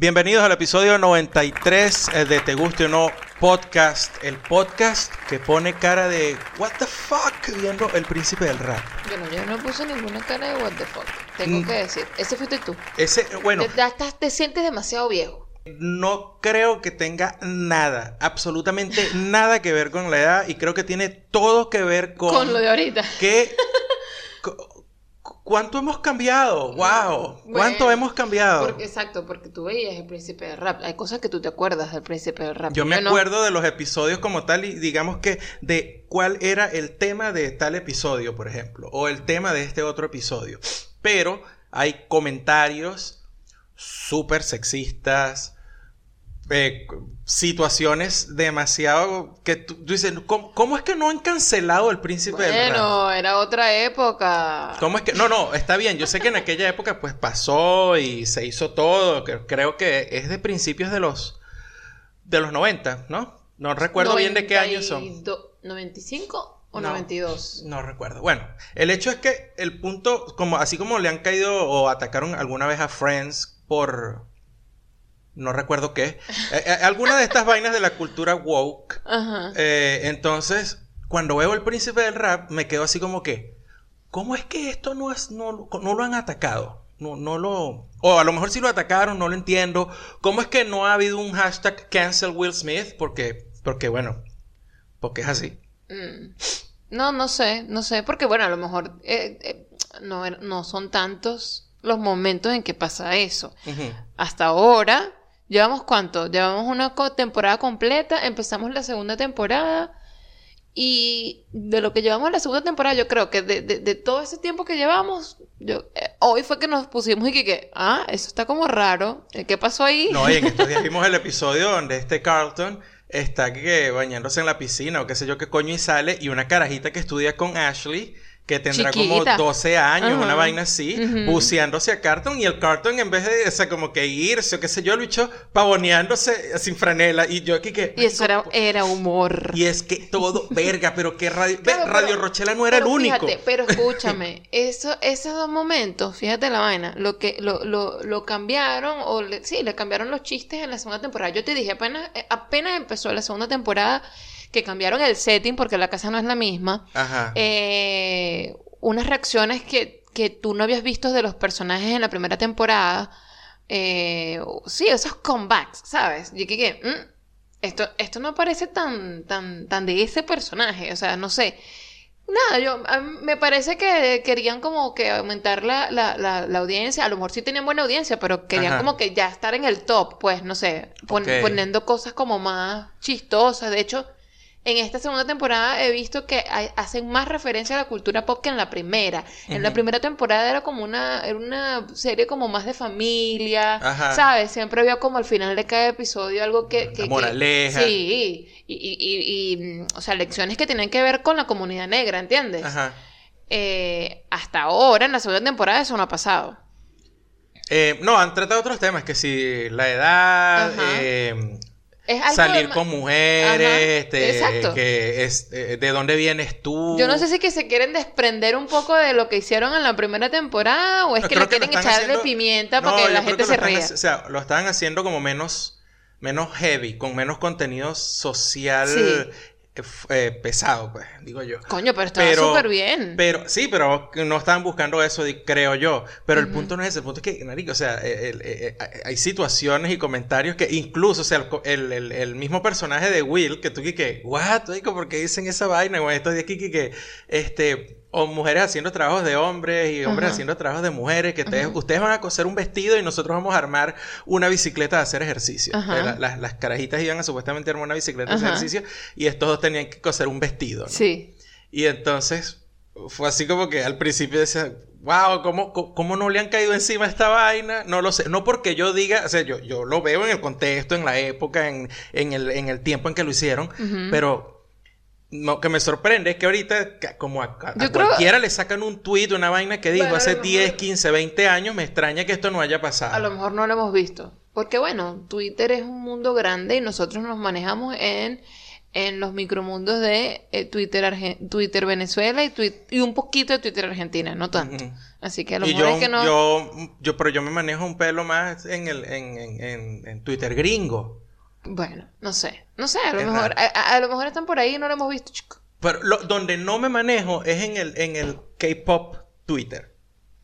Bienvenidos al episodio 93 eh, de Te Guste o No Podcast, el podcast que pone cara de What the fuck viendo el príncipe del rap. Bueno, yo no puse ninguna cara de what the fuck. Tengo Mm. que decir. Ese fuiste tú. Ese, bueno, Te, estás- te sientes demasiado viejo. no creo que tenga nada, absolutamente nada que ver con la edad y creo que tiene todo que ver con, Con lo de ahorita. que cuánto hemos cambiado, wow, cuánto hemos cambiado. Porque, exacto, porque tú veías el príncipe del rap. Hay cosas que tú te acuerdas del príncipe del rap. Yo me acuerdo de los episodios como tal y digamos que de cuál era el tema de tal episodio, por ejemplo, o el tema de este otro episodio. Pero hay comentarios súper sexistas, eh, situaciones demasiado que tú, tú dices, ¿cómo, cómo es que no han cancelado el príncipe del rap? Bueno, era otra época. ¿Cómo es que? No, no, está bien. Yo sé que en aquella época pues pasó y se hizo todo. que Creo que es de principios de los de los 90, ¿no? No recuerdo bien de qué años son. 92 ¿95 o No. 92? No recuerdo. Bueno, el hecho es que el punto, como así como le han caído o atacaron alguna vez a Friends por no recuerdo qué, eh, eh, alguna de estas vainas de la cultura woke. Ajá. Eh, entonces, cuando veo el príncipe del rap, me quedo así como que, ¿cómo es que esto no, es, no, no lo han atacado? No, no lo... O a lo mejor sí lo atacaron, no lo entiendo. ¿Cómo es que no ha habido un hashtag cancel Will Smith? Porque, porque bueno, porque es así. Mm. No, no sé, no sé, porque bueno, a lo mejor eh, eh, no, no son tantos los momentos en que pasa eso. Hasta ahora, llevamos cuánto? Llevamos una temporada completa, empezamos la segunda temporada y de lo que llevamos la segunda temporada, yo creo que de, de- de todo ese tiempo que llevamos, yo, eh, hoy fue que nos pusimos y que, que, ah, eso está como raro, Eh, ¿qué pasó ahí? No, y en estos días vimos el episodio donde este Carlton está que bañándose en la piscina o qué sé yo qué coño y sale y una carajita que estudia con Ashley que tendrá Chiquita. como 12 años, una vaina así, Ujú. buceándose a Carlton y el Carlton en vez de, o sea, como que irse o qué sé yo, lo bicho pavoneándose sin franela y yo aquí que... y eso era, era humor. Y es que todo, verga, pero que Radio, ve, pero- Radio Rochela no era el único. Fíjate, pero escúchame, eso, esos dos momentos, fíjate la vaina, lo que lo, lo, lo cambiaron, o le- sí, le cambiaron los chistes en la segunda temporada. Yo te dije, apenas, eh, apenas empezó la segunda temporada, que cambiaron el setting porque la casa no es la misma. Ajá. eh, unas reacciones que, que tú no habías visto de los personajes en la primera temporada. eh, sí, esos comebacks, ¿sabes? Y que, que, mm, esto, esto no parece tan, tan, tan de ese personaje. O sea, no sé. Nada, yo, a mí me parece que querían como que aumentar la, la, la, la audiencia. A lo mejor sí tenían buena audiencia, pero querían Ajá. como que ya estar en el top, pues, no sé, pon- poniendo cosas como más chistosas. De hecho, en esta segunda temporada he visto que hay- hacen más referencia a la cultura pop que en la primera. En la primera temporada era como una, era una serie como más de familia, Ajá. ¿sabes? Siempre había como al final de cada episodio algo que... La que- que- moraleja. sí, y, y, y- y, mm, o sea, lecciones que tienen que ver con la comunidad negra, ¿entiendes? Ajá. Eh, hasta ahora, en la segunda temporada, eso no ha pasado. Eh, no, han tratado otros temas, que si la edad, eh, Es algo salir de con mujeres, este, exacto. que es, eh, de dónde vienes tú. Yo no sé si que se quieren desprender un poco de lo que hicieron en la primera temporada o es No, que le que quieren echarle haciendo- pimienta No, para que la gente que se están ría. O sea, lo estaban haciendo como menos, menos heavy, con menos contenido social Sí. Eh, pesado, pues, digo yo. Coño, pero estaba súper bien. Pero, sí, pero no estaban buscando eso, creo yo. Pero el punto no es ese, el punto es que, marico, o sea, el- el- eh, eh, hay situaciones y comentarios que incluso, o sea, el, mismo personaje de Will, que tú que, what, ¿por qué dicen esa vaina? O esto de aquí que, que, este, o mujeres haciendo trabajos de hombres y hombres Ajá. haciendo trabajos de mujeres, que ustedes, Ajá. ustedes van a coser un vestido y nosotros vamos a armar una bicicleta de hacer ejercicio. Eh, la- las, las carajitas iban a supuestamente armar una bicicleta de hacer ejercicio y estos dos tenían que coser un vestido, ¿no? Sí. Y entonces fue así como que al principio decía, wow, ¿cómo, cómo, no le han caído encima esta vaina? No lo sé. No porque yo diga, o sea, yo, yo lo veo en el contexto, en la época, en, en, el, en el tiempo en que lo hicieron, pero lo que me sorprende es que ahorita, como a, a- a Yo creo- cualquiera le sacan un tweet, una vaina que dijo Bueno, hace lo 10, mejor- 15, 20 años, me extraña que esto no haya pasado. A lo mejor no lo hemos visto. Porque bueno, Twitter es un mundo grande y nosotros nos manejamos en en los micromundos de eh, Twitter, Arge- Twitter Venezuela y, Twi- y un poquito de Twitter Argentina, no tanto. Así que a lo Y mejor yo, es que no... yo, yo, pero yo me manejo un pelo más en el, en, en, en, en Twitter gringo. Bueno, no sé. No sé, a lo Es mejor, a, a- a lo mejor están por ahí y no lo hemos visto, chico. Pero lo- donde no me manejo es en el, en el K-pop Twitter.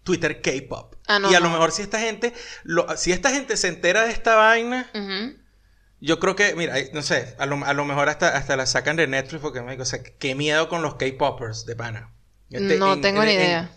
Twitter K-pop. Ah, no, y a lo mejor si esta gente, lo- si esta gente se entera de esta vaina, yo creo que, mira, no sé, a lo, a lo mejor hasta, hasta la sacan de Netflix porque me digo, o sea, qué miedo con los K-popers de pana. Este, no en- tengo en- ni en- idea.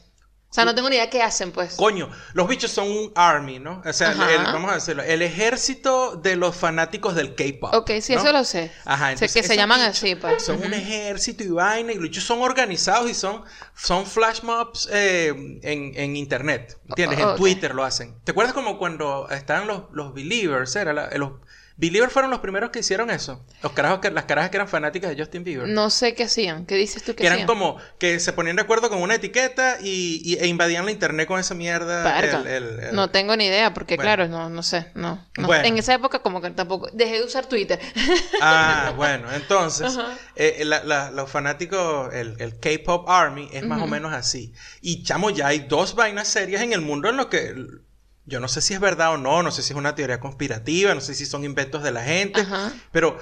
O sea, no tengo ni idea qué hacen, pues. Coño, los bichos son un army, ¿no? O sea, el- vamos a decirlo, el ejército de los fanáticos del K-pop. Ok, sí, ¿no? eso lo sé. Ajá, sé entonces que se llaman bichos así, pues. Son un ejército y vaina, y los bichos son organizados y son, son flash mobs eh, en, en internet. ¿Entiendes? Oh, en. Twitter lo hacen. ¿Te acuerdas como cuando estaban los, los believers? Era la- los believers fueron los primeros que hicieron eso. Los carajos que, las carajas que eran fanáticas de Justin Bieber. No sé qué hacían. ¿Qué dices tú que que eran hacían? como que se ponían de acuerdo con una etiqueta y, y- e invadían la internet con esa mierda. El- el- el- No tengo ni idea, porque Bueno. claro, no, no sé, no. no. Bueno. En esa época como que tampoco, dejé de usar Twitter. Ah, bueno, entonces, eh, la- la- los fanáticos, el, el K-Pop Army es más o menos así. Y chamo, ya hay dos vainas serias en el mundo en lo que yo no sé si es verdad o no, no sé si es una teoría conspirativa, no sé si son inventos de la gente, Ajá. pero,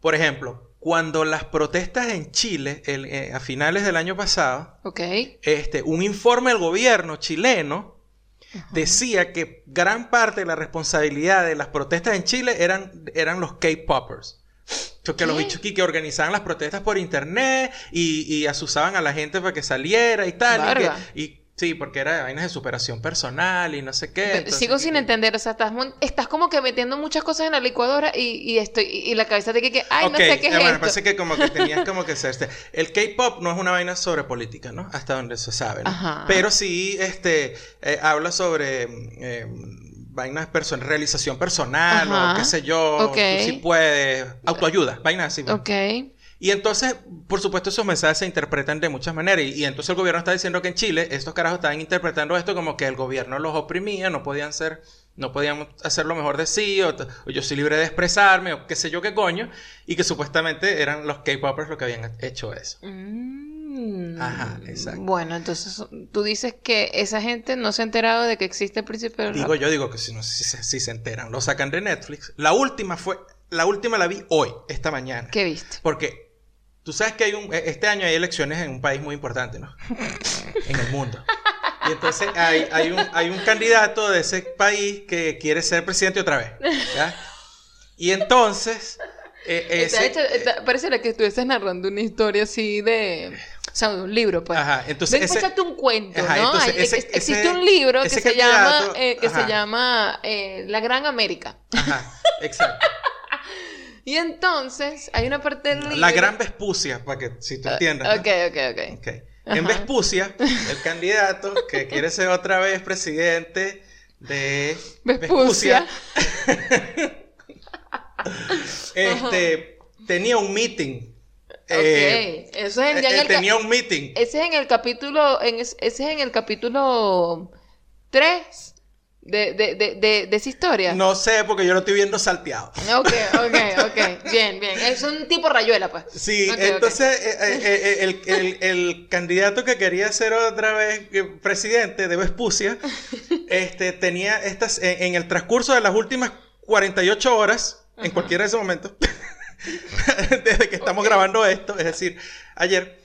por ejemplo, cuando las protestas en Chile, el- eh, a finales del año pasado, Ok. este, un informe del gobierno chileno decía que gran parte de la responsabilidad de las protestas en Chile eran, eran los K-Poppers. Que los ¿Qué? bichos aquí que organizaban las protestas por internet y, y asusaban a la gente para que saliera y tal. y que-. Y, sí, porque era vainas de superación personal y no sé qué. Entonces, Sigo sin entender, o sea, estás, estás como que metiendo muchas cosas en la licuadora y, y estoy y, y la cabeza te que, que ay, Ok, no sé qué es bueno, esto. parece que como que tenías como que ser este. El K-pop no es una vaina sobre política, ¿no? Hasta donde se sabe, ¿no? Ajá. Pero sí, este, eh, habla sobre eh, vainas person realización personal Ajá. o qué sé yo. Ok. Tú sí puedes. Autoayuda, vainas así. Ok. Y entonces, por supuesto, esos mensajes se interpretan de muchas maneras. Y, y entonces el gobierno está diciendo que en Chile estos carajos estaban interpretando esto como que el gobierno los oprimía, no podían ser, no podían hacer lo mejor de sí, o, yo soy libre de expresarme, o qué sé yo qué coño. Y que supuestamente eran los K-popers los que habían hecho eso. Mm. Ajá, exacto. Bueno, entonces tú dices que esa gente no se ha enterado de que existe el príncipe del Digo rap. yo, digo que si no si, se- si se enteran, lo sacan de Netflix. La última fue, la última la vi hoy, esta mañana. ¿Qué viste? Porque tú sabes que hay un, e- este año hay elecciones en un país muy importante, ¿no? en el mundo. Y entonces hay, hay, un, hay un candidato de ese país que quiere ser presidente otra vez. ¿ya? Y entonces... eh, Está ese- hecho- está- pareciera que estuvieses narrando una historia así de... O sea, un libro, pues. Ajá, entonces ese- un cuento, Ajá, ¿no? entonces Hay- ese- ex- existe ese- un libro que se llama, eh, que ajá. se llama eh, La Gran América. Ajá, exacto. Y entonces hay una parte del libro... La gran Vespucia, para que si tú entiendas. ¿no? Ok, ok, ok. Ok. En. Vespucia, el candidato que quiere ser otra vez presidente de Vespucia. este, tenía un meeting. Eh, eso es en- ya en eh, el ca- tenía un meeting. Ese es en el capítulo, en es- ese es en el capítulo 3 de, de, de, de, de esa historia. No sé, porque yo lo estoy viendo salteado. Ok, ok, ok. Bien, bien. Es un tipo rayuela, pues. Sí, entonces eh, eh, eh, el, el- el candidato que quería ser otra vez presidente de Vespucia, este, tenía estas, en, en el transcurso de las últimas 48 horas, en cualquiera de esos momentos, desde que estamos grabando esto, es decir, ayer,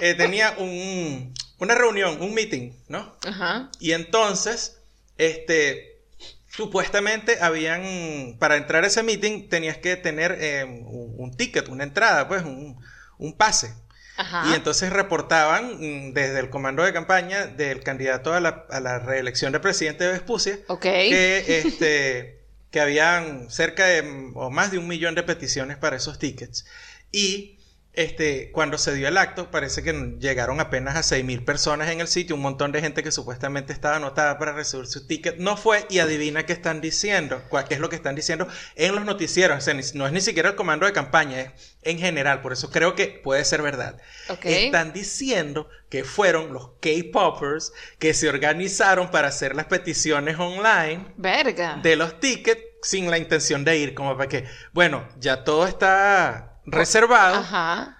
eh, tenía un, una reunión, un meeting, ¿no? Ajá. Y entonces, este, supuestamente habían, para entrar a ese meeting tenías que tener eh, un, un ticket, una entrada, pues, un, un pase. Ajá. Y entonces reportaban mm, desde el comando de campaña del candidato a la, a la reelección de presidente de Vespucia que, este, que habían cerca de o más de un millón de peticiones para esos tickets. Y este, cuando se dio el acto, parece que llegaron apenas a 6.000 personas en el sitio, un montón de gente que supuestamente estaba anotada para recibir su ticket. No fue, y adivina qué están diciendo, cuál- qué es lo que están diciendo en los noticieros. O sea, no es ni siquiera el comando de campaña, es en general. Por eso creo que puede ser verdad. Ok. Están diciendo que fueron los K-Poppers que se organizaron para hacer las peticiones online Verga. de los tickets sin la intención de ir, como para que, bueno, ya todo está reservado. Ajá.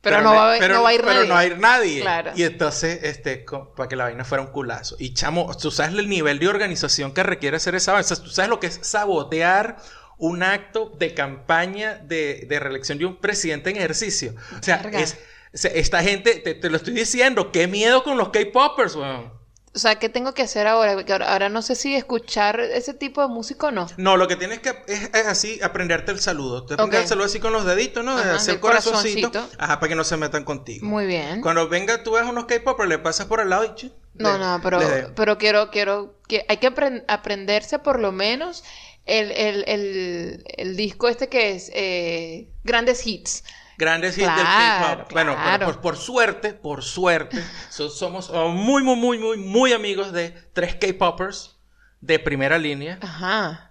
Pero, no, va a, pero- no va a ir pero nadie. no va a ir nadie. Claro. Y entonces, este, co- para que la vaina fuera un culazo. Y chamo, tú sabes el nivel de organización que requiere hacer esa vaina. O sea, tú sabes lo que es sabotear un acto de campaña de, de reelección de un presidente en ejercicio. O sea, es, esta gente, te, te lo estoy diciendo, qué miedo con los K-Poppers, weón. O sea, ¿qué tengo que hacer ahora? Porque ahora, ahora no sé si escuchar ese tipo de música o no. No, lo que tienes que es, es así, aprenderte el saludo. Te aprendes Ok. el saludo así con los deditos, ¿no? De Ajá, hacer del corazoncito. corazoncito. Ajá, para que no se metan contigo. Muy bien. Cuando venga, tú ves unos K-Popers, le pasas por al lado y... No, le- no, pero, le- pero quiero, quiero, que hay que apren- aprenderse por lo menos el, el, el, el disco este que es eh, Grandes Hits. Grandes hits Claro, del K-pop. Bueno, claro. por, por suerte, por suerte, so- somos oh, muy, muy, muy, muy, muy amigos de tres K-Poppers de primera línea. Ajá.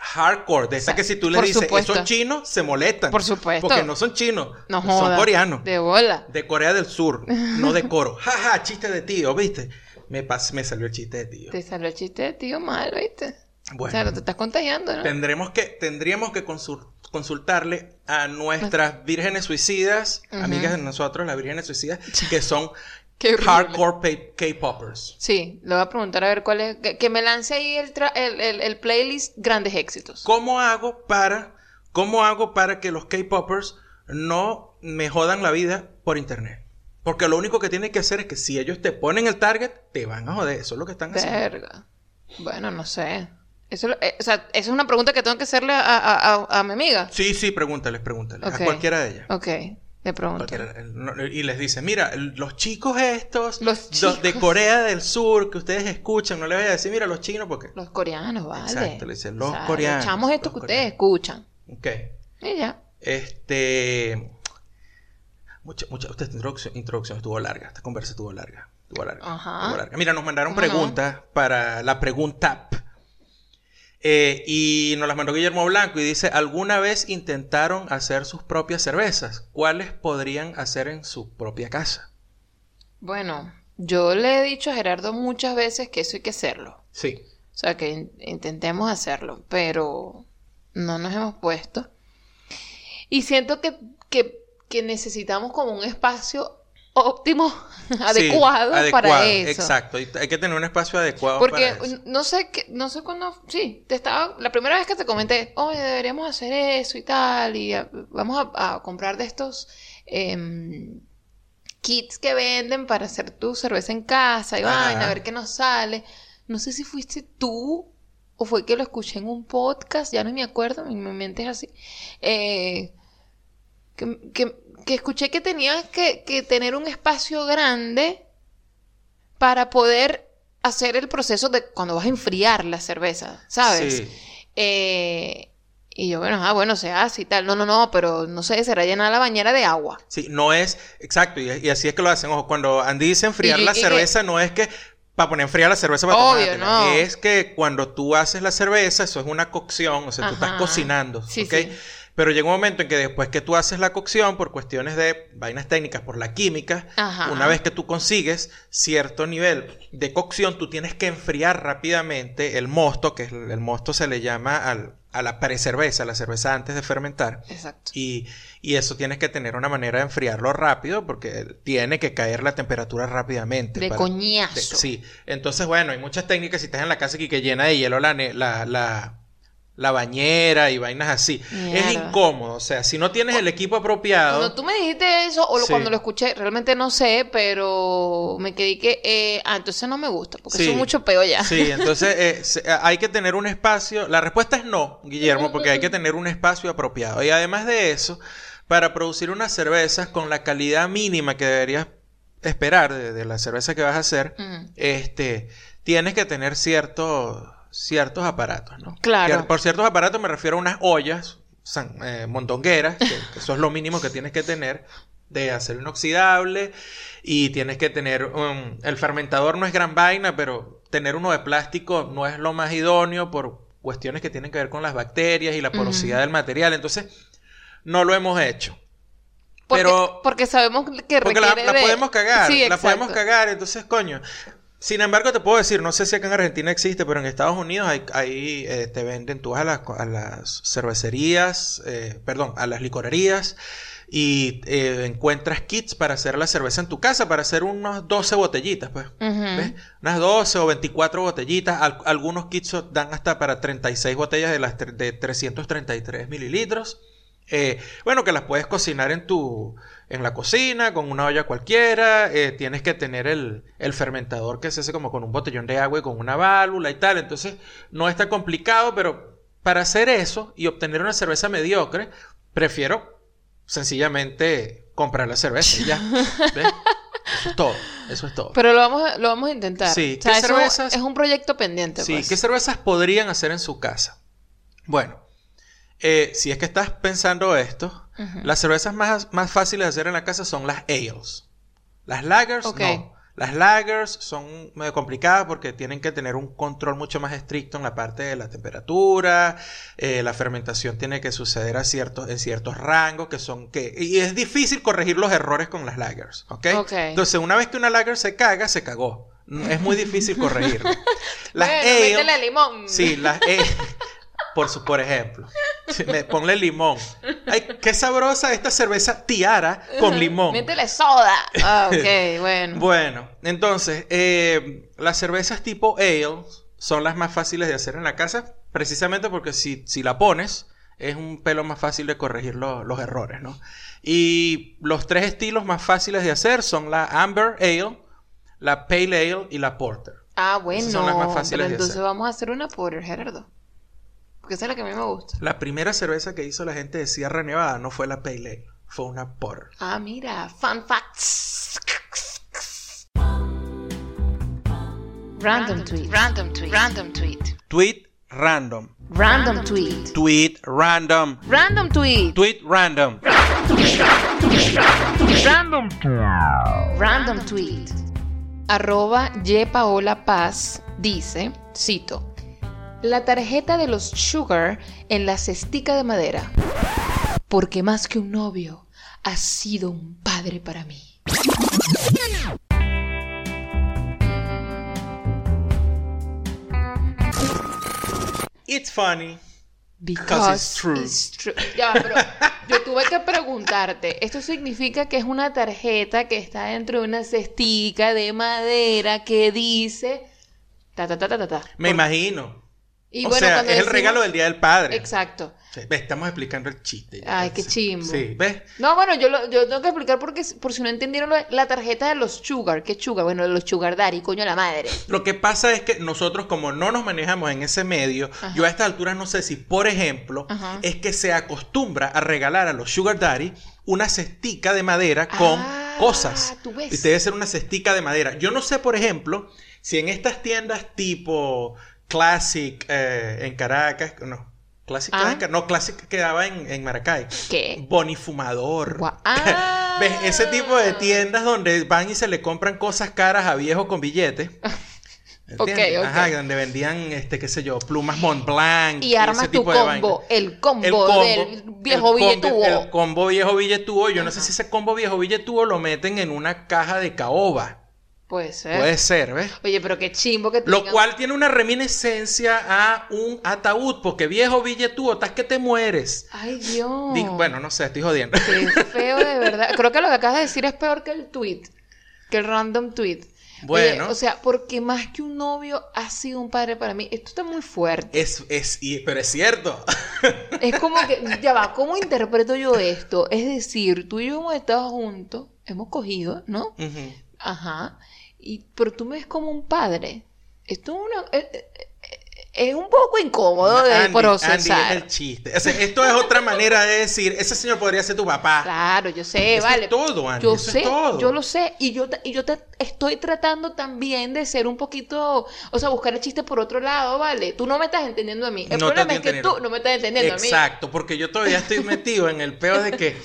Hardcore, de esa sea, que si tú les dices, supuesto. esos chinos, se molestan. Por supuesto. Porque no son chinos, No son joda. coreanos. De bola. De Corea del Sur, no de coro. Jaja, chiste de tío, ¿viste? Me, pas- me salió el chiste de tío. Te salió el chiste de tío mal, ¿viste? Bueno. O sea, te estás contagiando, ¿no? Tendremos que, tendríamos que consul- consultarle a nuestras vírgenes suicidas, amigas de nosotros, las vírgenes suicidas, que son hardcore K-poppers. Sí, le voy a preguntar a ver cuál es. Que, que me lance ahí el, el, el- el playlist Grandes Éxitos. ¿Cómo hago para, cómo hago para que los K-poppers no me jodan la vida por internet? Porque lo único que tienen que hacer es que si ellos te ponen el target, te van a joder. Eso es lo que están haciendo. Verga. Bueno, no sé. Eso, eh, o sea, esa es una pregunta que tengo que hacerle a, a- a- a mi amiga. Sí, sí, pregúntales, pregúntales. A cualquiera de ellas. Ok, le pregunto. Y les dice, mira, los chicos estos, Los los de chicos. Corea del Sur, que ustedes escuchan, no le voy a decir, mira, los chinos, porque... Los coreanos, vale. Exacto, le dicen los O sea, coreanos, Echamos esto los que ustedes escuchan. Ok. Y ya. Este... Mucha, mucha, esta introducción, introducción estuvo larga, esta conversa estuvo larga. Estuvo larga. Ajá. estuvo larga. Mira, nos mandaron preguntas para la pregunta Eh, y nos las mandó Guillermo Blanco y dice, ¿alguna vez intentaron hacer sus propias cervezas? ¿Cuáles podrían hacer en su propia casa? Bueno, yo le he dicho a Gerardo muchas veces que eso hay que hacerlo. Sí. O sea, que in- intentemos hacerlo, pero no nos hemos puesto. Y siento que, que, que necesitamos como un espacio óptimo, adecuado, Sí, para eso. Exacto, y hay que tener un espacio adecuado Porque para eso. no sé qué, no sé cuándo, sí, te estaba, la primera vez que te comenté, oye, deberíamos hacer eso y tal, y ah, vamos a, a comprar de estos em, kits que venden para hacer tu cerveza en casa y vaina, a ver qué nos sale. No sé si fuiste tú o fue que lo escuché en un podcast, ya no me acuerdo, mi, mi mente es así. Eh, que, que- que escuché que tenías que, que tener un espacio grande para poder hacer el proceso de cuando vas a enfriar la cerveza, ¿sabes? Sí. Eh, y yo, bueno, ah, bueno, se hace y tal. No, no, no, pero no sé, será llenar la bañera de agua. Sí, no es, exacto, y, y así es que lo hacen. Ojo, cuando Andy dice enfriar Y- la y cerveza, no es que para poner a enfriar la cerveza para Obvio, no. Es que cuando tú haces la cerveza, eso es una cocción, o sea, tú estás cocinando, Sí, ¿ok? sí. Pero llega un momento en que después que tú haces la cocción, por cuestiones de vainas técnicas, por la química, Ajá. una vez que tú consigues cierto nivel de cocción, tú tienes que enfriar rápidamente el mosto, que es el, el mosto se le llama al- a la precerveza, la cerveza antes de fermentar. Exacto. Y, y eso tienes que tener una manera de enfriarlo rápido porque tiene que caer la temperatura rápidamente. De para- coñazo. de- sí. Entonces, bueno, hay muchas técnicas. Si estás en la casa aquí que llena de hielo la, la, la, la bañera y vainas así. Es incómodo. O sea, si no tienes el equipo apropiado. Cuando tú me dijiste eso, o lo- Sí. cuando lo escuché, realmente no sé, pero me quedé que, eh, ah, entonces no me gusta, porque Sí. es mucho peo ya. Sí, entonces eh, se- hay que tener un espacio. La respuesta es no, Guillermo, porque hay que tener un espacio apropiado. Y además de eso, para producir unas cervezas con la calidad mínima que deberías esperar de, de la cerveza que vas a hacer, Mm. este, tienes que tener ciertos ciertos aparatos, ¿no? Claro. Que por ciertos aparatos me refiero a unas ollas san- eh, mondongueras, que, que eso es lo mínimo que tienes que tener de acero inoxidable y tienes que tener um, el fermentador no es gran vaina, pero tener uno de plástico no es lo más idóneo por cuestiones que tienen que ver con las bacterias y la porosidad del material, entonces no lo hemos hecho. Porque, Pero porque sabemos que porque la, requiere la de- podemos cagar, Sí, la podemos cagar, entonces, coño, Sin embargo, te puedo decir, no sé si acá en Argentina existe, pero en Estados Unidos hay, hay, eh, te venden, tú a las, a las cervecerías, eh, perdón, a las licorerías y eh, encuentras kits para hacer la cerveza en tu casa, para hacer unas 12 botellitas, pues. ¿Ves? Unas 12 o 24 botellitas. Al- algunos kits dan hasta para 36 botellas de las de 333 mililitros. Eh, bueno, que las puedes cocinar en tu en la cocina, con una olla cualquiera. eh, tienes que tener el, el fermentador que se hace como con un botellón de agua y con una válvula y tal. Entonces, no es tan complicado, pero para hacer eso y obtener una cerveza mediocre, prefiero sencillamente comprar la cerveza y ya. ¿Ves? Eso es todo. Eso es todo. Pero lo vamos a, lo vamos a intentar. Sí, O sea, ¿qué eso cervezas? es un proyecto pendiente. Sí, pues. ¿qué cervezas podrían hacer en su casa? Bueno, eh, si es que estás pensando esto, las cervezas más, más fáciles de hacer en la casa son las ales. Las lagers, no. Las lagers son medio complicadas porque tienen que tener un control mucho más estricto en la parte de la temperatura. eh, la fermentación tiene que suceder a ciertos, en ciertos rangos que son que... Y es difícil corregir los errores con las lagers, ¿ok? Entonces, una vez que una lager se caga, se cagó. Es muy difícil corregirlo. Las Bueno, ale- limón. Sí, las E. Por, su, por ejemplo. Me- ponle limón. Ay, qué sabrosa esta cerveza tiara con limón. Métele soda. Ah, ok, bueno. Bueno, entonces, eh, las cervezas tipo ale son las más fáciles de hacer en la casa, precisamente porque si, si la pones, es un pelo más fácil de corregir lo- los errores, ¿no? Y los tres estilos más fáciles de hacer son la Amber Ale, la Pale Ale y la Porter. Ah, bueno. Esas son las más fáciles pero de entonces hacer. vamos a hacer una por Gerardo. Porque esa es la que a mí me gusta. La primera cerveza que hizo la gente de Sierra Nevada no fue la Pale Ale, fue una Porter. Ah, mira. Fun facts. Random tweet. Random tweet. Random tweet. Tweet random. Random tweet. Tweet random. Random tweet. Tweet random. Random tweet. Arroba Y Paola Paz dice, cito, la tarjeta de los Sugar en la cestica de madera. Porque más que un novio, ha sido un padre para mí. It's funny. Because it's true. it's true. Ya, pero yo tuve que preguntarte, ¿esto significa que es una tarjeta que está dentro de una cestica de madera que dice ta ta ta ta ta ta? Me Por- imagino. Y o bueno, sea, es el regalo del Día del Padre. Exacto. Sí, ve, estamos explicando el chiste. Ay, qué chimbo. Sí, ¿ves? No, bueno, yo, lo- yo tengo que explicar porque, por si no entendieron lo la tarjeta de los Sugar. ¿Qué Sugar? Bueno, de los Sugar Daddy, coño la madre. Lo que pasa es que nosotros, como no nos manejamos en ese medio, Ajá. yo a estas alturas no sé si, por ejemplo, Ajá. es que se acostumbra a regalar a los Sugar Daddy una cestica de madera con Ah, cosas. tú ves. Y debe ser una cestica de madera. Yo no sé, por ejemplo, si en estas tiendas tipo Classic eh, en Caracas, no, Classic, Ah. quedaba en Car- no, Classic quedaba en, en Maracay. ¿Qué? Bonifumador. Ah. ¿Ves? Ese tipo de tiendas donde van y se le compran cosas caras a viejos con billetes. Ok, ¿Entiendes? ok. Ajá, donde vendían, este, qué sé yo, plumas Mont Blanc. Y armas ese tipo combo, el combo, El combo, del viejo billetudo. El combo viejo billetudo. Yo no sé si ese combo viejo billetudo lo meten en una caja de caoba. Puede ser. Puede ser, ¿ves? Oye, pero qué chimbo que Lo tengan- cual tiene una reminiscencia a un ataúd, porque viejo billetudo, estás que te mueres. Ay, Dios. Di- Bueno, no sé, estoy jodiendo. Qué feo de verdad. Creo que lo que acabas de decir es peor que el tweet. Que el random tweet. Oye, Bueno. o sea, porque más que un novio ha sido un padre para mí. Esto está muy fuerte. Es, es, y- pero es cierto. Es como que, ya va, ¿cómo interpreto yo esto? Es decir, tú y yo hemos estado juntos, hemos cogido, ¿no? Ujú. Ajá. Y, pero tú me ves como un padre. Esto es una... eh, eh, Es un poco incómodo de Andy, procesar. Andy, es el chiste. O sea, esto es otra manera de decir, ese señor podría ser tu papá. Claro, yo sé, Eso vale. es todo, Andy. Yo eso sé, es todo. yo lo sé. Y yo, y yo ta- estoy tratando también de ser un poquito, o sea, buscar el chiste por otro lado, ¿vale? Tú no me estás entendiendo a mí. El No te problema es que entendiendo. tú no me estás entendiendo a mí. Exacto, porque yo todavía estoy metido en el peo de que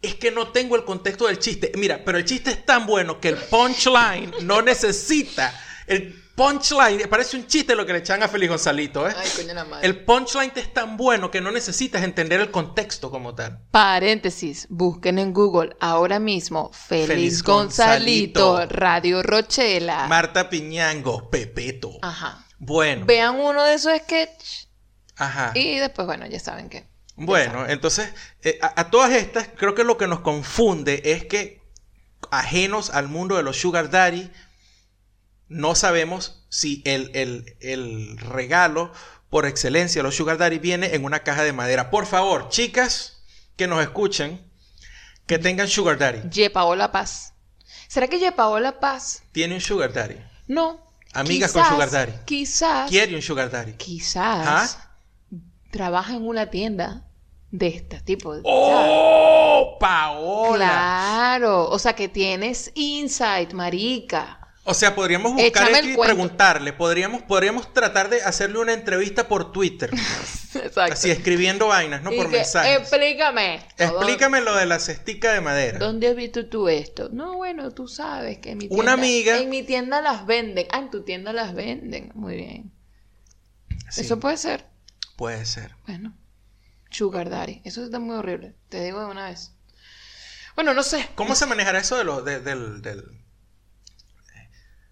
es que no tengo el contexto del chiste. Mira, pero el chiste es tan bueno que el punchline no necesita el punchline, parece un chiste lo que le echan a Feliz Gonzalito, ¿eh? Ay, coño la madre. El punchline es tan bueno que no necesitas entender el contexto como tal. Paréntesis, busquen en Google ahora mismo Feliz, Feliz Gonzalito, Gonzalito. Radio Rochela. Marta Piñango, Pepeto. Ajá. Bueno, Vean uno de esos sketches ajá. y después, bueno, ya saben que. Bueno, entonces, eh, a, a todas estas, creo que lo que nos confunde es que, ajenos al mundo de los Sugar Daddy, no sabemos si el, el- el regalo por excelencia de los Sugar Daddy viene en una caja de madera. Por favor, chicas que nos escuchen, que tengan Sugar Daddy. Ye Paola Paz. ¿Será que Ye Paola Paz? Tiene un Sugar Daddy. No. Amigas con Sugar Daddy. Quizás. Quiere un Sugar Daddy. Quizás. ¿Ah? Trabaja en una tienda de este tipo. ¿sabes? ¡Oh! ¡Paola! Claro. O sea que tienes insight, marica. O sea, podríamos buscar y cuento. preguntarle. Podríamos, podríamos tratar de hacerle una entrevista por Twitter. Exacto. Así escribiendo vainas, no Y por que, mensajes. Explícame. Explícame lo de la cestica de madera. ¿Dónde has visto tú esto? No, bueno, tú sabes que en mi tienda... Una amiga- En mi tienda las venden. Ah, en tu tienda las venden. Muy bien. Sí, Eso puede ser. puede ser. Bueno. Sugar Daddy. Eso está muy horrible. Te digo de una vez. Bueno, no sé. ¿Cómo se manejará eso de lo, de- del... del-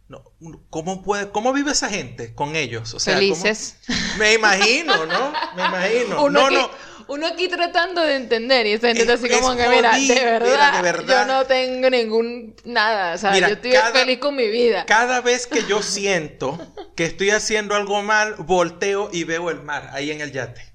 no, ¿cómo, puede, ¿Cómo vive esa gente con ellos? O sea, ¿cómo- Felices. Me imagino, ¿no? Me imagino. Uno, no, aquí, no. uno aquí tratando de entender y esa gente está así Es- como es que, mira, jodido, de verdad, mira, de verdad. yo no tengo ningún nada. O sea, Mira, yo estoy cada- feliz con mi vida. Cada vez que yo siento que estoy haciendo algo mal, volteo y veo el mar ahí en el yate.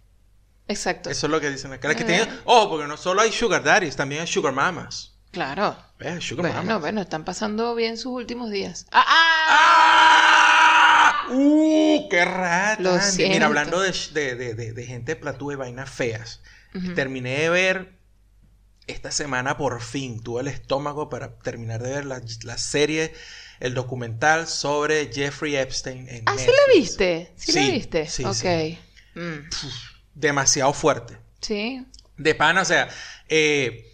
Exacto. Eso es lo que dicen acá. Que Eh. tienen, oh, porque no solo hay sugar daddies, también hay sugar mamas. Claro. ¿Ves? Sugar Bueno, mamas. bueno, están pasando bien sus últimos días. ¡Ah! ah! ¡Ah! ¡Uh! ¡Qué rata! Lo Andy. siento. Mira, hablando de, de, de, de- gente platúa y vainas feas. Terminé de ver esta semana por fin. Tuve el estómago para terminar de ver la, la serie, el documental sobre Jeffrey Epstein en Ah, ¿sí Netflix. la viste? ¿Sí, la Sí, viste? sí, ok. sí. Mm. Demasiado fuerte. Sí. De pana, o sea, eh,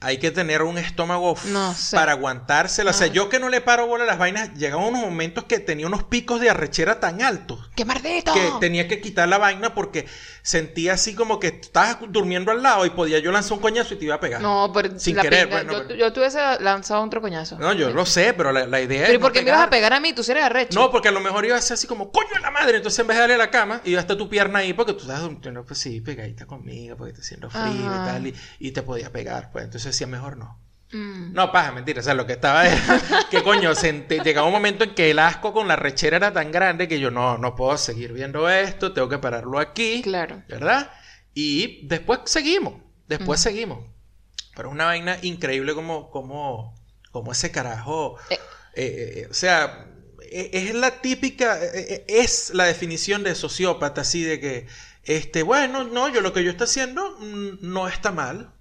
hay que tener un estómago No sé. para aguantársela. O sea, yo que no le paro bola a las vainas, llegaban unos momentos que tenía unos picos de arrechera tan altos ¡Qué maldito! que tenía que quitar la vaina porque sentía así como que estabas durmiendo al lado y podía yo lanzar un coñazo y te iba a pegar. No, pero Sin la querer, pinga, bueno, yo, pero- yo te hubiese lanzado otro coñazo. No, yo lo sé, pero la, la idea es. Pero ¿y no por qué me ibas a pegar. a mí? Tú sí eres arrecho. No, porque a lo mejor iba a ser así como, coño la madre. Entonces, en vez de darle a la cama, iba hasta tu pierna ahí porque tú estás durmiendo, pues sí, pegadita conmigo, porque está haciendo frío Ajá. y tal, y, y te podía pegar. Pues entonces decía, mejor no. Mm. No, paja, mentira. O sea, lo que estaba era que coño, sent- llegaba un momento en que el asco con la rechera era tan grande que yo no, no puedo seguir viendo esto, tengo que pararlo aquí. Claro. ¿Verdad? Y después seguimos, después Ujú. seguimos. Pero es una vaina increíble como, como, como ese carajo. Eh. eh, eh, o sea, eh, es la típica, eh, eh, es la definición de sociópata, así de que, este, bueno, no, yo lo que yo estoy haciendo mm, no está mal.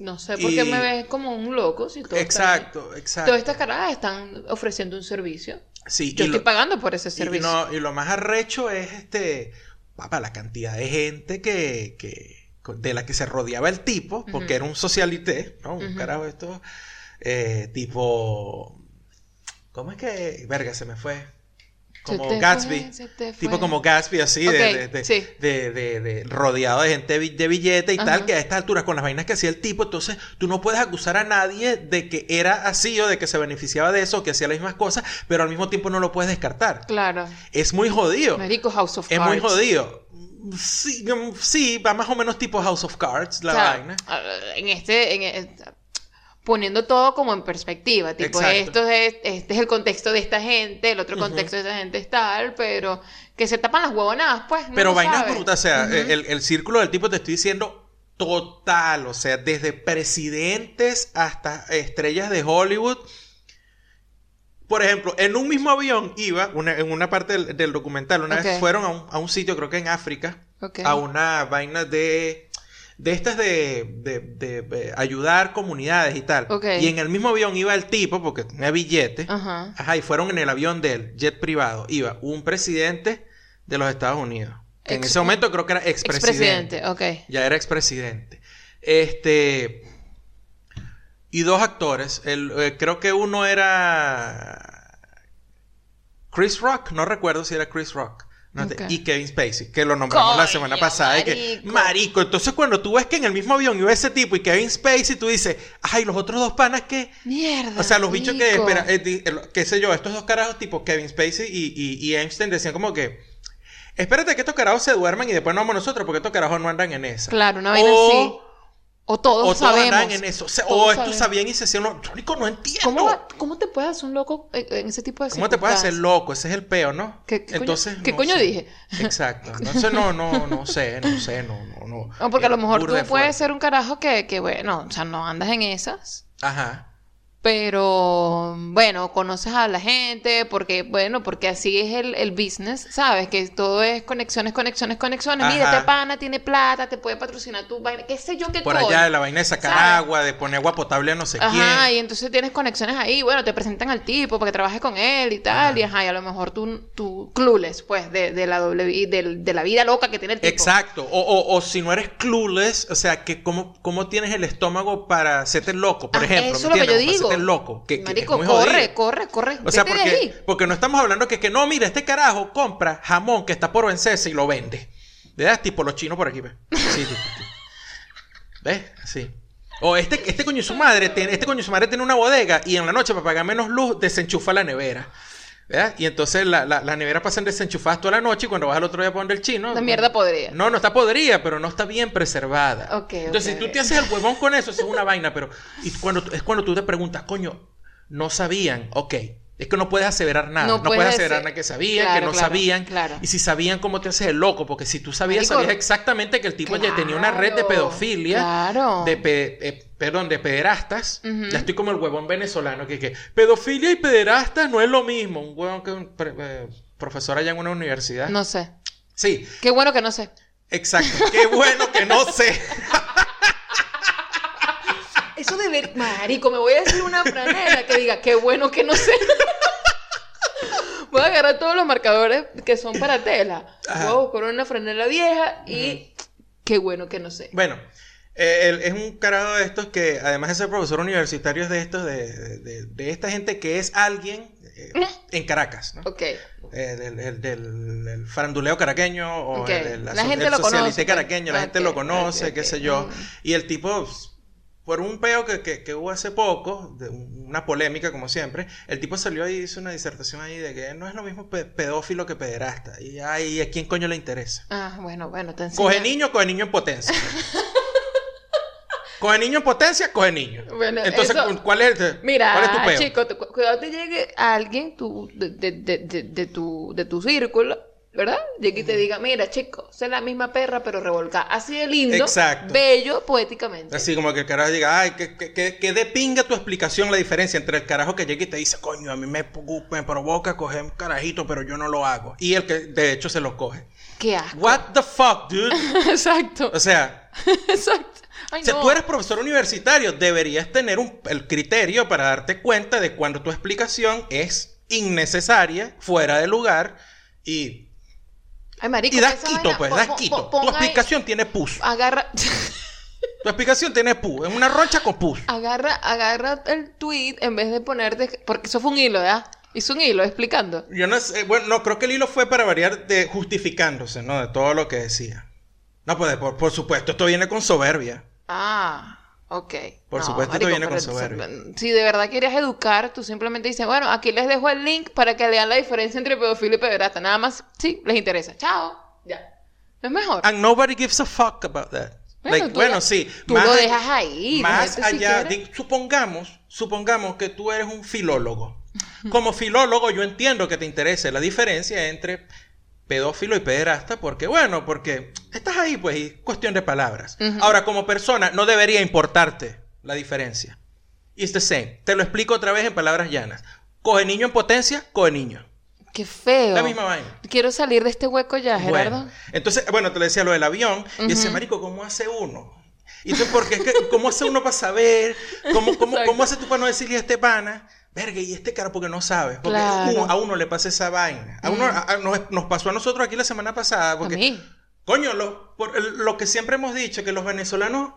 No sé por qué Y- me ves como un loco si todo Exacto, exacto. Todas estas carajas están ofreciendo un servicio. Sí, Yo y estoy lo- pagando por ese Y, servicio. no, y lo más arrecho es este, papá, la cantidad de gente que, que de la que se rodeaba el tipo, porque era un socialité, ¿no? Un carajo esto, eh, tipo, ¿cómo es que, verga, se me fue? Como Gatsby. Tipo como Gatsby, así, de, de, de- sí. de- de- de- rodeado de gente de bi- de billete y Ajá. tal, que a estas alturas, con las vainas que hacía el tipo, entonces tú no puedes acusar a nadie de que era así o de que se beneficiaba de eso, o que hacía las mismas cosas, pero al mismo tiempo no lo puedes descartar. Claro. Es muy jodido. Marico House of Es Cards. muy jodido. Sí, mm, sí, va más o menos tipo House of Cards, la O sea, vaina. En este, en e- poniendo todo como en perspectiva, tipo Exacto. esto es, este es el contexto de esta gente, el otro contexto de esta gente es tal, pero que se tapan las huevonadas, pues. no Pero vainas brutas, o sea, el, el círculo del tipo te estoy diciendo total, o sea, desde presidentes hasta estrellas de Hollywood. Por ejemplo, en un mismo avión iba, una- en una parte del, del documental, una vez fueron a un, a un sitio, creo que en África, a una vaina de de estas de, de- de- de ayudar comunidades y tal. Y en el mismo avión iba el tipo, porque tenía billete. Ajá. Ajá, y fueron en el avión del jet privado. Iba un presidente de los Estados Unidos. Que en ese momento creo que era expresidente. Expresidente, ok. Ya era expresidente. Este. Y dos actores. El, eh, creo que uno era. Chris Rock, no recuerdo si era Chris Rock. No te- Ok. Y Kevin Spacey, que lo nombramos la semana pasada. y que, marico. marico, entonces cuando tú ves que en el mismo avión iba ese tipo y Kevin Spacey, tú dices, ay, los otros dos panas que... Mierda. O sea, los bichos que, marico. espera, eh, eh, qué sé yo, estos dos carajos tipo Kevin Spacey y, y, y Einstein decían como que, espérate que estos carajos se duerman y después no vamos nosotros porque estos carajos no andan en esa. Claro, una vaina o, así. O todos o todos sabemos. andan en eso. O, sea, Todos o estos sabían y se los... Marico, no entiendo. ¿Cómo, va- ¿Cómo te puedes hacer un loco en, en ese tipo de ¿Cómo te puedes hacer loco? Ese es el peo, ¿no? ¿Qué- qué coño- Entonces, qué no coño dije? Exacto. Entonces, no, no, no sé, no sé, no, no, no. No, porque a lo Eh, mejor tú de puedes ser un carajo que, que, bueno, o sea, no andas en esas. Ajá. Pero bueno, conoces a la gente, porque, bueno, porque así es el, el business, ¿sabes? Que todo es conexiones, conexiones, conexiones. Mira, Ajá. este pana tiene plata, te puede patrocinar tu vaina, qué sé yo qué Por allá de la vaina de sacar ¿Sabes? agua, de poner agua potable a no sé Ajá, quién. y entonces tienes conexiones ahí, bueno, te presentan al tipo para que trabajes con él y tal, Ajá. y ajá, y a lo mejor tú, tú clueless, pues, de, de la doble, del- de, la vida loca que tiene el tipo. Exacto. O, o, o si no eres clueless, o sea, que cómo, cómo tienes el estómago para hacerte loco, por Ah, ejemplo. eso ¿me es lo que yo digo. Para hacerte loco. Que, que Marico, es muy corre, jodido. corre, corre, O sea, porque, ahí. porque no estamos hablando que, que no, mira, este carajo compra jamón que está por vencerse y lo vende. ¿Verdad? Tipo los chinos por aquí, ¿ves? Sí, tipo, tipo. ¿Ves? Sí. O este, este coño de su madre, tiene, este coño de su madre tiene una bodega y en la noche para pagar menos luz desenchufa la nevera. ¿Verdad? Y entonces la, la, las neveras pasan desenchufadas toda la noche y cuando vas al otro día a poner el chino. La mierda podría. No, no está podrida, pero no está bien preservada. Entonces, si tú te haces el huevón con eso, eso es una vaina, pero y cuando, es cuando tú te preguntas, coño, no sabían, ok. Es que no puedes aseverar nada. No No, puedes puedes aseverar nada que sabían, Claro, que no claro, sabían. claro. Y si sabían, ¿cómo te haces el loco? Porque si tú sabías, Marico, sabías exactamente que el tipo ya tenía una red de pedofilia, claro. de pe- eh, perdón, de pederastas. Ya estoy como el huevón venezolano que, que pedofilia y pederastas no es lo mismo. Un huevón que un eh, profesor allá en una universidad. No sé. Sí, Qué bueno que no sé. Exacto. Qué bueno que no sé. Eso de ver, marico, me voy a decir una franela que diga, qué bueno que no sé. Voy a agarrar todos los marcadores que son para tela. Ajá. Voy a buscar una franela vieja y qué bueno que no sé. Bueno, eh, él es un carajo de estos que, además de ser profesor universitario, es de estos, de, de- de- esta gente que es alguien eh, en Caracas, ¿no? Ok. Eh, del, del- del- del faranduleo caraqueño o Ok. el, el- La so- gente el lo conoce, caraqueño, la gente lo conoce, ok, qué sé yo. Mm. Y el tipo, pues, por un peo que, que- que hubo hace poco, de una polémica como siempre, el tipo salió y hizo una disertación ahí de que no es lo mismo pe- pedófilo que pederasta. Y ay, ¿a quién coño le interesa? Ah, bueno, bueno, te Coge enseño. niño, coge niño en potencia. coge niño en potencia, coge niño. Bueno, Entonces, eso- ¿cuál es, el- Mira, ¿cuál es tu peo? chico, cuidado te llegue alguien tu, de, de, de, de tu, de tu círculo, ¿verdad? Llegue y te diga, mira, chico, sé la misma perra, pero revolcada. Así de lindo, Exacto. bello, poéticamente. Así como que el carajo diga, ay, que, que, que, de pinga tu explicación la diferencia entre el carajo que llega y te dice, coño, a mí me, me provoca coger un carajito, pero yo no lo hago. Y el que de hecho se lo coge. Qué asco. What the fuck, dude? Exacto, O sea, exacto. Ay, si no. tú eres profesor universitario, deberías tener un- el criterio para darte cuenta de cuando tu explicación es innecesaria, fuera de lugar y, Ay, marico, y das quito, pues, das quito. Tu ahí- explicación tiene pus. Agarra, Tu explicación tiene pus. Es una roncha con pus. agarra, agarra el tweet en vez de ponerte, porque eso fue un hilo, ¿verdad? Hizo un hilo explicando. Yo no sé, bueno, no, creo que el hilo fue para variar de justificándose, ¿no? De todo lo que decía. No, pues por, por supuesto, esto viene con soberbia. Ah, ok. Por supuesto, esto viene con soberbia. Si de verdad querías educar, tú simplemente dices, bueno, aquí les dejo el link para que vean la diferencia entre pedofilia y pederasta. Nada más, sí, les interesa. Chao. Ya. ¿No es mejor? And nobody gives a fuck about that. Bueno, Like, tú bueno, sí. tú más lo dejas ahí, Más si allá, supongamos, supongamos que tú eres un filólogo. Como filólogo, yo entiendo que te interese la diferencia entre pedófilo y pederasta, porque, bueno, porque estás ahí, pues, y cuestión de palabras. Ahora, como persona, no debería importarte la diferencia. It's the same. Te lo explico otra vez en palabras llanas. Coge niño en potencia, coge niño. Qué feo. La misma vaina. Quiero salir de este hueco ya, Gerardo. Bueno, entonces, bueno, te lo decía lo del avión. Y decía, Ujú. marico, ¿cómo hace uno? Y tú, porque es que, ¿cómo hace uno para saber? ¿Cómo, cómo, cómo hace tú para no decirle a este pana? Verga, y este cara porque no sabes. Porque Claro. uno- a uno le pasa esa vaina. A uno, a- a- nos, nos pasó a nosotros aquí la semana pasada. Porque, A mí. coño, lo, por- lo que siempre hemos dicho, que los venezolanos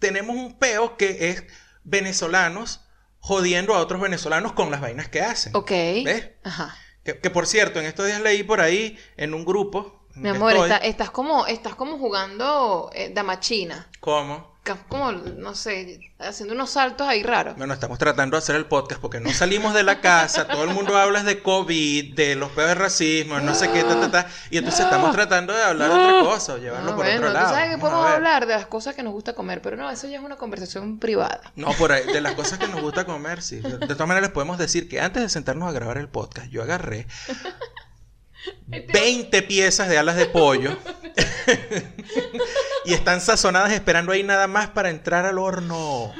tenemos un peo que es venezolanos jodiendo a otros venezolanos con las vainas que hacen. Ok. ¿Ves? Ajá. Que, que, por cierto, en estos días leí por ahí en un grupo. en Mi amor, está- estás como, estás como jugando eh, damachina. ¿Cómo? Como, no sé, haciendo unos saltos ahí raros. Bueno, estamos tratando de hacer el podcast porque no salimos de la casa, todo el mundo habla de COVID, de los peores de racismo, no sé qué, ta, ta, ta, y entonces estamos tratando de hablar de otra cosa, o llevarlo por bueno, otro lado. tú sabes que Vamos podemos hablar de las cosas que nos gusta comer, pero no, eso ya es una conversación privada. No, por ahí, de las cosas que nos gusta comer, sí. De, de todas maneras, podemos decir que antes de sentarnos a grabar el podcast, yo agarré 20 piezas de alas de pollo y están sazonadas esperando ahí nada más para entrar al horno.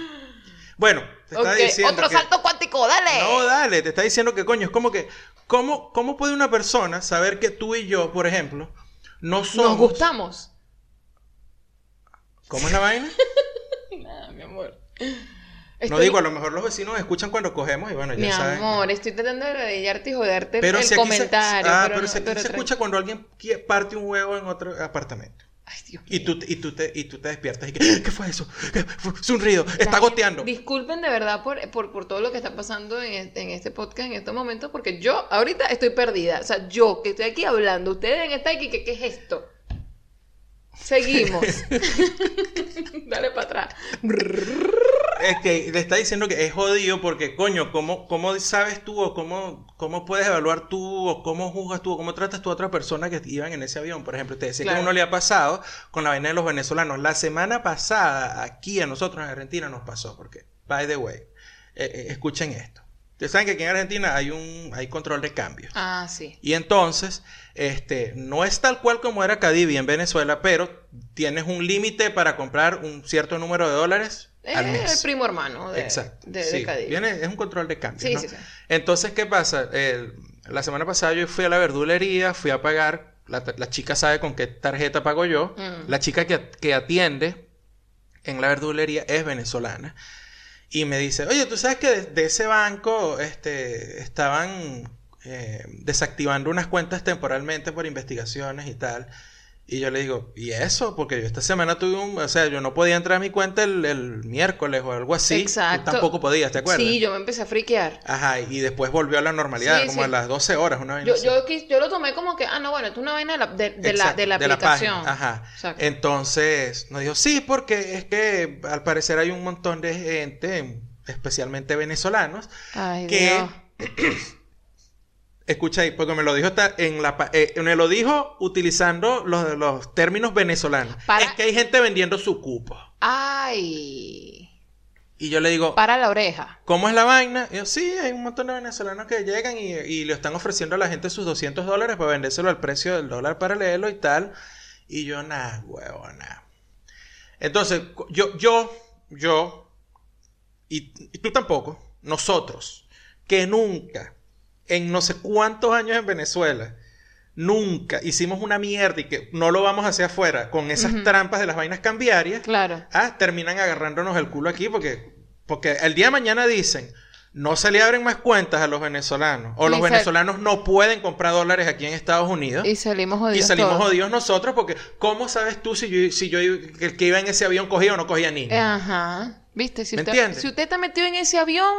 Bueno, te está diciendo otro que- salto cuántico, dale. No, dale, te está diciendo que coño, es como que, ¿cómo, ¿cómo puede una persona saber que tú y yo, por ejemplo, no somos... Nos gustamos. ¿Cómo es la vaina? Nada, mi amor. No digo, a lo mejor los vecinos escuchan cuando cogemos y bueno, ya Mi saben. amor, estoy tratando de ladillarte y joderte Pero el si aquí se, comentario. ah, pero, pero no- si aquí pero se escucha cuando alguien parte un huevo en otro apartamento. Ay, Dios Y tú, y tú, te, y tú te despiertas y que, ¿qué fue eso? ¿Qué fue? Es un ruido, está goteando. Disculpen de verdad por, por, por todo lo que está pasando en este, en este podcast en estos momentos, porque yo ahorita estoy perdida. O sea, yo que estoy aquí hablando, ustedes deben estar aquí, que ¿qué es esto? Seguimos. Dale para atrás. Es que le está diciendo que es jodido porque, coño, ¿cómo, cómo sabes tú o cómo, cómo puedes evaluar tú o cómo juzgas tú o cómo tratas tú a otra persona que iban en ese avión? Por ejemplo, te decía que Claro. a uno le ha pasado con la vaina de los venezolanos. La semana pasada, aquí a nosotros en Argentina nos pasó, porque, by the way, eh, eh, escuchen esto. Ustedes saben que aquí en Argentina hay un hay control de cambios. Ah, sí. Y entonces, este, no es tal cual como era Cadivi en Venezuela, pero tienes un límite para comprar un cierto número de dólares al Es mes. el primo hermano de, Exacto. de, de sí, Cádiz. viene- es un control de cambio. Sí, ¿no? sí. Entonces, ¿qué pasa? La semana pasada yo fui a la verdulería, fui a pagar. La, la chica sabe con qué tarjeta pago yo. Mm. La chica que, que atiende en la verdulería es venezolana. Y me dice, oye, tú sabes que de, de ese banco este, estaban eh, desactivando unas cuentas temporalmente por investigaciones y tal. Y yo le digo, ¿y eso? Porque yo esta semana tuve un... O sea, yo no podía entrar a mi cuenta el, el miércoles o algo así. Tú Exacto. tampoco podías, ¿te acuerdas? Sí, yo me empecé a friquear. Ajá, y después volvió a la normalidad, Sí, como sí. a las 12 horas, una vaina Yo, yo, lo tomé como que, ah, no, bueno, es una vaina de la, de, de la, de la aplicación. Ajá. Exacto. Entonces nos dijo, sí, porque es que al parecer hay un montón de gente, especialmente venezolanos, Ay, que... Dios. Escucha ahí, porque me lo dijo esta- en la eh, me lo dijo utilizando los, los términos venezolanos. Para- Es que hay gente vendiendo su cupo. Ay. Y yo le digo, Para la oreja. ¿Cómo es la vaina? Y yo, sí, hay un montón de venezolanos que llegan y, y le están ofreciendo a la gente sus 200 dólares para vendérselo al precio del dólar paralelo y tal. Y yo, nada, huevona. Entonces, yo, yo, yo, y, y tú tampoco, nosotros, que nunca, en no sé cuántos años en Venezuela, nunca hicimos una mierda y que no lo vamos hacia afuera con esas trampas de las vainas cambiarias. Claro. Ah, terminan agarrándonos el culo aquí porque, porque el día de mañana dicen, no se le abren más cuentas a los venezolanos. O Y los venezolanos no pueden comprar dólares aquí en Estados Unidos. Y salimos Y jodidos. salimos todos. jodidos nosotros porque, ¿cómo sabes tú si yo, si yo que el que iba en ese avión cogía o no cogía niños? Ajá. ¿Viste? Si ¿Me usted, si usted está metido en ese avión,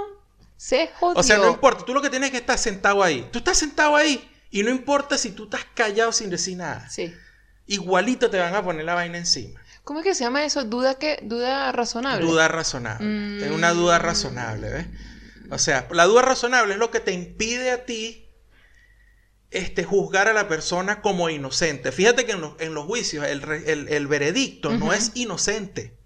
se jodió. O sea, no importa, tú lo que tienes es que estar sentado ahí. Tú estás sentado ahí y no importa si tú estás callado sin decir nada. Sí. Igualito te van a poner la vaina encima. ¿Cómo es que se llama eso? ¿Duda qué? ¿Duda razonable? Duda razonable. Mm. Es una duda razonable, ¿ves? O sea, la duda razonable es lo que te impide a ti este, juzgar a la persona como inocente. Fíjate que en los, en los juicios el, el- el veredicto no es inocente,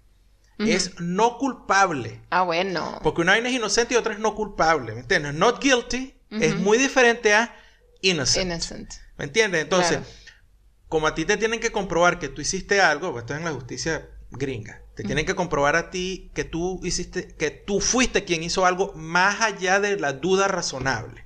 Ujú. es no culpable. Ah, bueno. Porque una vaina es inocente y otra es no culpable, ¿me entiendes? Not guilty es Ujú. muy diferente a innocent. Innocent. ¿Me entiendes? Entonces, Claro. como a ti te tienen que comprobar que tú hiciste algo, pues esto es en la justicia gringa, te tienen que comprobar a ti que tú hiciste, que tú fuiste quien hizo algo más allá de la duda razonable.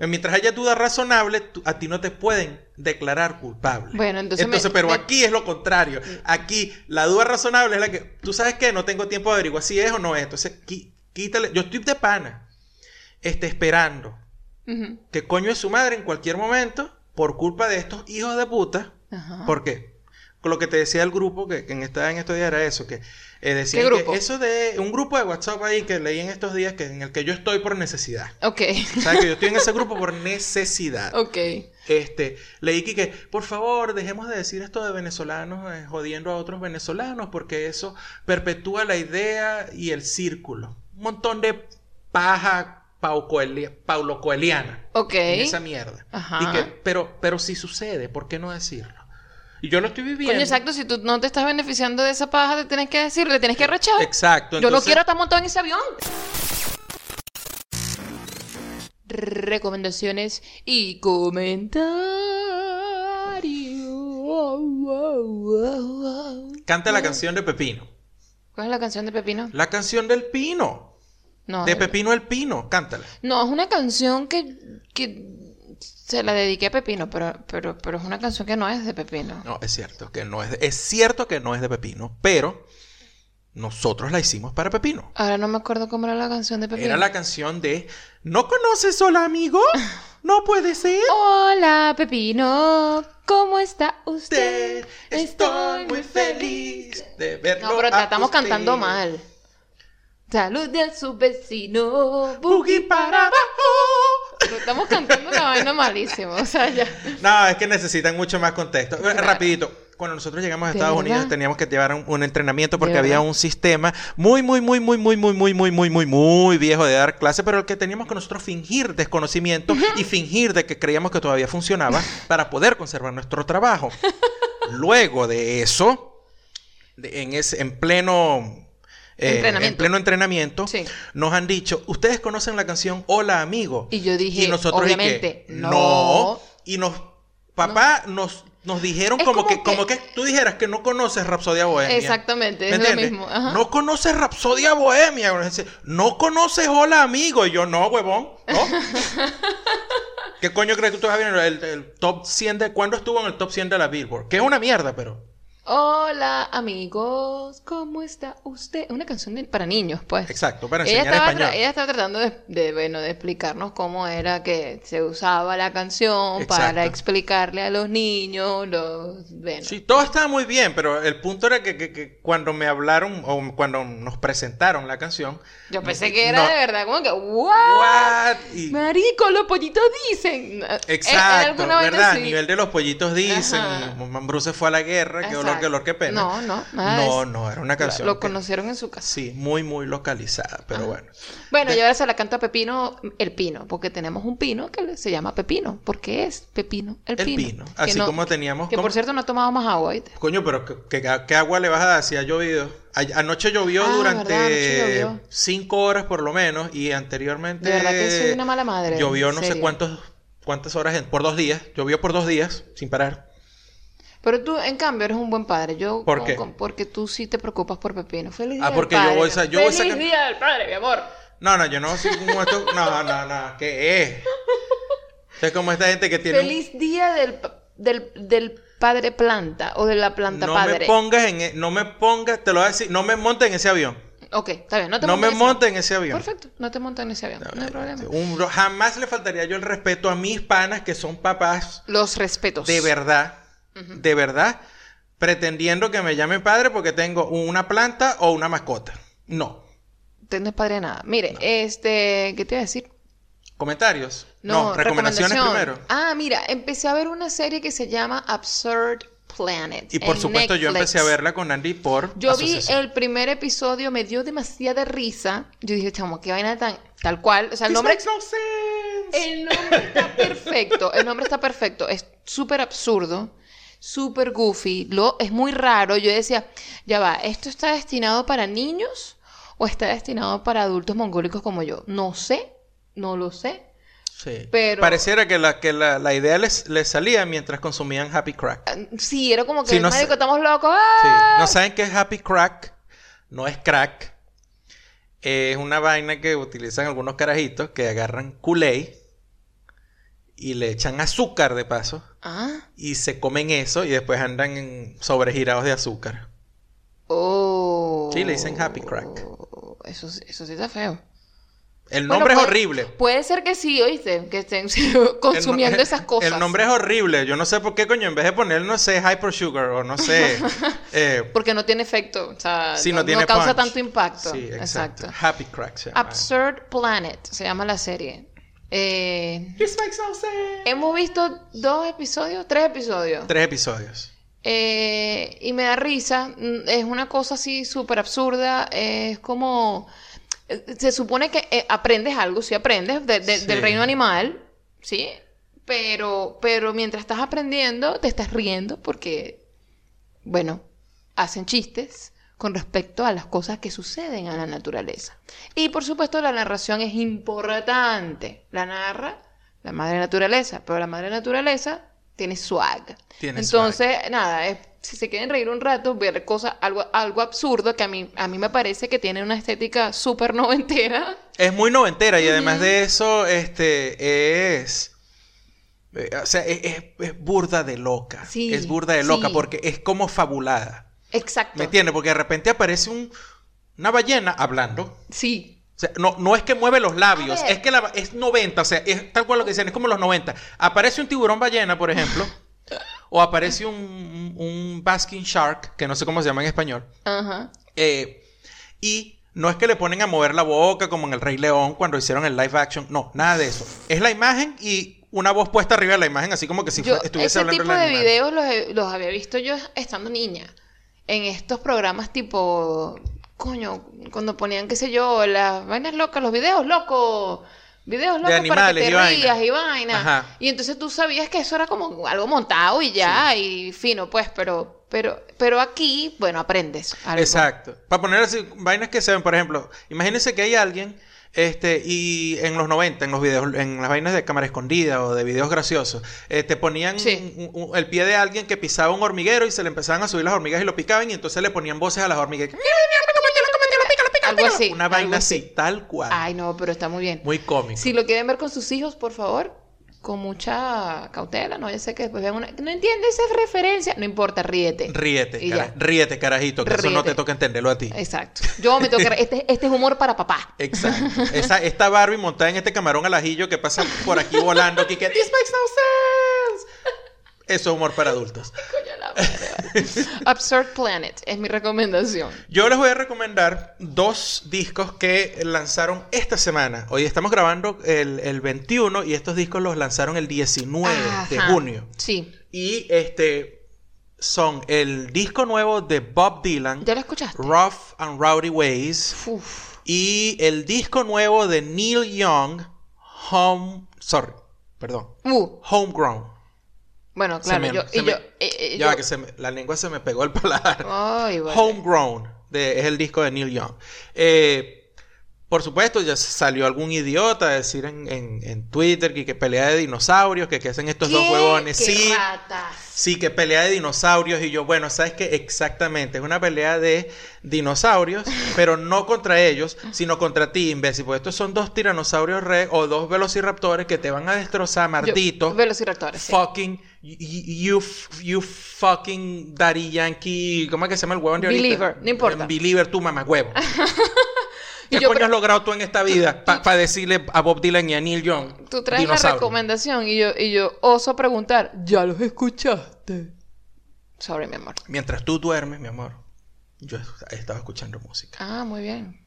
Mientras haya duda razonable, a ti no te pueden declarar culpable. Bueno, entonces me- pero me- aquí es lo contrario. Aquí la duda razonable es la que, tú sabes que no tengo tiempo de averiguar si es o no es. Entonces, qui- quítale. Yo estoy de pana, este, esperando que coño es su madre en cualquier momento por culpa de estos hijos de puta. ¿Por qué? Con lo que te decía el grupo que, que en, esta, en estos días era eso, que eh, decían ¿Qué grupo? que eso de un grupo de WhatsApp ahí que leí en estos días que en el que yo estoy por necesidad. Ok. O sea, que yo estoy en ese grupo por necesidad. ok. Este, leí que, que, por favor, dejemos de decir esto de venezolanos eh, jodiendo a otros venezolanos, porque eso perpetúa la idea y el círculo. Un montón de paja paulo coeliana Ok. en esa mierda. Ajá. Y que, pero, pero si sucede, ¿por qué no decirlo? Y yo lo estoy viviendo. Coño, exacto, si tú no te estás beneficiando de esa paja, te tienes que decir, le tienes que arrechar. Exacto. Yo no quiero estar montado en ese avión. Recomendaciones y comentarios. Canta la canción de Pepino. ¿Cuál es la canción de Pepino? La canción del Pino. No, De Pepino el Pino. Cántala. no es una canción que, que se la dediqué a Pepino, pero, pero, pero es una canción que no es de Pepino. No, es cierto que no es de- es cierto que no es de Pepino, pero nosotros la hicimos para Pepino. Ahora no me acuerdo cómo era la canción de Pepino. Era la canción de ¿No conoces Hola amigo? No puede ser. Hola, Pepino, ¿cómo está usted? Te estoy muy feliz de verlo. No, pero a estamos usted. cantando mal. Salud de su vecino. Boogie para abajo. Estamos cantando una vaina malísima. O sea, ya. No, es que necesitan mucho más contexto. Eh, Rapidito. Cuando nosotros llegamos a ¿De Estados verdad? Unidos teníamos que llevar un, un entrenamiento porque ¿De había un sistema muy, muy, muy, muy, muy, muy, muy, muy, muy, muy, muy viejo de dar clase, pero el que teníamos que nosotros fingir desconocimiento y fingir de que creíamos que todavía funcionaba para poder conservar nuestro trabajo. Luego de eso, de- en, ese, en pleno... eh, en pleno entrenamiento, Sí. nos han dicho, ustedes conocen la canción Hola amigo. Y yo dije, y nosotros y que, obviamente, no. no. Y nos, papá, nos, nos dijeron como, como que, que- como que tú dijeras que no conoces Rapsodia Bohemia. Exactamente, ¿Me es lo mismo. Ajá. No conoces Rapsodia Bohemia. No conoces Hola amigo. Y yo, no, huevón. ¿No? ¿Qué coño crees que tú vas a ver el, el top 100 de... ¿Cuándo estuvo en el top 100 de la Billboard? Que es una mierda, pero... Hola, amigos, ¿cómo está usted? Una canción de- para niños, pues. Exacto, para ella enseñar estaba, español. ella estaba tratando de, de, bueno, de explicarnos cómo era que se usaba la canción Exacto. para explicarle a los niños los... Bueno, Sí, todo estaba muy bien, pero el punto era que, que- que cuando me hablaron o cuando nos presentaron la canción... yo pensé que era no, de verdad, como que, ¿what? What? Y- Marico, los pollitos dicen. Eh, ¿Era Exacto, alguna vaina ¿verdad? A nivel de los pollitos dicen, se fue a la guerra, qué qué pena. No, no, nada de No, no, era una canción. Lo que- conocieron en su casa. Sí, muy, muy localizada, pero bueno. Bueno, y ahora se la canta Pepino el Pino, porque tenemos un pino que se llama Pepino, porque es Pepino el El Pino. pino, Que así no- como teníamos... Que por cierto no ha tomado más agua, ¿viste? Coño, pero ¿qué, agua le vas a dar si ha llovido? Anoche llovió Ah, durante verdad, anoche llovió. cinco horas por lo menos y anteriormente... De verdad que soy una mala madre, Llovió no sé cuántos, cuántas horas, en- por dos días. Llovió por dos días, sin parar. Pero tú, en cambio, eres un buen padre. Yo, ¿Por con- qué? con- porque tú sí te preocupas por Pepino. Feliz Ah, día porque del yo padre. voy a yo voy a Feliz día del padre, mi amor. No, no, yo no soy como esto. No, no, no. ¿Qué es? Es como esta gente que tiene... un- Feliz día del, del, del padre planta o de la planta no padre. me pongas en... e- No me pongas, te lo voy a decir, no me montes en ese avión. Ok, está bien, no te No me montes en ese montes en ese avión. Perfecto, no te montes en ese avión, no hay problema. Un- jamás le faltaría yo el respeto a mis panas que son papás Los respetos. de verdad, de verdad, pretendiendo que me llamen padre porque tengo una planta o una mascota. No. Usted no es padre de nada. Mire, este, ¿qué te iba a decir? ¿Comentarios? No, recomendaciones primero. Ah, mira, empecé a ver una serie que se llama Absurd Planet. Y por supuesto yo empecé a verla con Andy por Yo vi el primer episodio, me dio demasiada risa. Yo dije, chamo, qué vaina tan tal cual. O sea, el This nombre, no sense. el nombre está perfecto. El nombre está perfecto. Es súper absurdo, súper goofy. Lo, es muy raro. Yo decía, ya va, ¿esto está destinado para niños o está destinado para adultos mongólicos como yo? No sé, no lo sé. Sí. Pero- Pareciera que la, que la, la idea les, les salía mientras consumían Happy Crack. Ah, Sí, era como que, Sí, no estamos locos. Sí. ¡ah! ¿No saben qué es Happy Crack? No es crack. Es una vaina que utilizan algunos carajitos que agarran Kool-Aid y le echan azúcar de paso Ah, y se comen eso y después andan en sobregirados de azúcar. oh. Sí, le dicen happy crack. Eso, eso sí está feo. El Bueno, nombre es horrible. Puede ser que sí, oíste, que estén consumiendo no- esas cosas. El nombre es horrible. Yo no sé por qué, coño, en vez de poner, no sé, Hyper Sugar o no sé. eh, Porque no tiene efecto, o sea, sí, no, no, tiene no causa punch. tanto impacto. Sí, exacto. exacto. Happy Crack se llama. Absurd Planet se llama la serie. Eh, This makes no sense. hemos visto dos episodios, tres episodios. Tres episodios. Eh, y me da risa. mm, Es una cosa así súper absurda. Es como. eh, Se supone que eh, aprendes algo, sí aprendes de- de- Sí. del reino animal, ¿sí? Pero, pero mientras estás aprendiendo, te estás riendo porque, bueno, hacen chistes con respecto a las cosas que suceden en la naturaleza. Y por supuesto, la narración es importante. La narra la madre naturaleza, pero la madre naturaleza tiene swag. Tiene Entonces, nada, es- si se quieren reír un rato, ver cosas, algo, algo absurdo que a mí, a mí me parece que tiene una estética súper noventera. Es muy noventera y además de eso, este, es... eh, O sea, es, es- es burda de loca. Sí, es burda de loca sí. porque es como fabulada. Exacto. ¿Me entiendes? Porque de repente aparece un, una ballena hablando. Sí. O sea, no, no es que mueve los labios, es que la, es 90, o sea, es tal cual lo que dicen, es como los 90. Aparece un tiburón ballena, por ejemplo, o aparece un, un basking shark, que no sé cómo se llama en español, Ajá. eh, y no es que le ponen a mover la boca como en El Rey León cuando hicieron el live action, no, nada de eso. Es la imagen y una voz puesta arriba de la imagen, así como que si Yo, estuviese ese hablando tipo de videos los, los había visto yo estando niña. En estos programas tipo, coño, cuando ponían, qué sé yo, las vainas locas, los videos locos. Videos locos para que animales te y vaina. rías y vaina. Ajá. Y entonces tú sabías que eso era como algo montado y ya, y fino, pues, pero, pero, pero aquí, bueno, aprendes algo. Exacto. Para poner así, vainas que se ven, por ejemplo, imagínense que hay alguien, este, y en los 90, en los videos, en las vainas de cámara escondida o de videos graciosos, eh, te ponían Sí. un- un- el pie de alguien que pisaba un hormiguero y se le empezaban a subir las hormigas y lo picaban y entonces le ponían voces a las hormigas. Algo así. Una algo vaina así, tal cual. Ay, no, pero está muy bien. Muy cómico. Si lo quieren ver con sus hijos, por favor, con mucha cautela, ¿no? Yo sé que después vean una... No entiende esa referencia. No importa, ríete. Ríete, Y cara- ya. ríete, carajito, que eso no te toca entenderlo a ti. Exacto. Yo me tengo que... re- Este, este es humor para papá. Exacto. Esa, esta Barbie montada en este camarón al ajillo que pasa por aquí volando, aquí que this makes no sense. Eso es humor para adultos. Absurd Planet es mi recomendación. Yo les voy a recomendar dos discos que lanzaron esta semana. Hoy estamos grabando el, el 21 y estos discos los lanzaron el 19 de junio. Sí. Y este son el disco nuevo de Bob Dylan, ¿Ya lo escuchaste? Rough and Rowdy Ways, Uf. y el disco nuevo de Neil Young, Home, sorry, perdón, Uh, Homegrown. Bueno, claro. me- yo, y me- yo, eh, eh, ya yo- que se me- la lengua se me pegó el paladar. Ay, vale. Homegrown de- es el disco de Neil Young. Eh, por supuesto, ya salió algún idiota a decir en, en- en Twitter que, que pelea de dinosaurios, que, que hacen estos dos huevones. ¡Qué Sí, ratas! sí, que pelea de dinosaurios. Y yo, bueno, ¿sabes qué? Exactamente, es una pelea de dinosaurios, pero no contra ellos, sino contra ti, imbécil. Porque estos son dos tiranosaurios rex o dos velociraptores que te van a destrozar, Yo- mardito. Velociraptores, sí. Fucking, you, you, you fucking daddy yankee, ¿cómo es que se llama el huevón de ahorita? Believer, no importa. Believer, tú mamá huevo. ¿Qué yo coño has logrado tú en esta vida para decirle a Bob Dylan y a Neil Young? Tú traes la recomendación y yo, y yo oso preguntar, ¿ya los escuchaste? Sorry, mi amor. Mientras tú duermes, mi amor, yo he estado escuchando música. Ah, muy bien.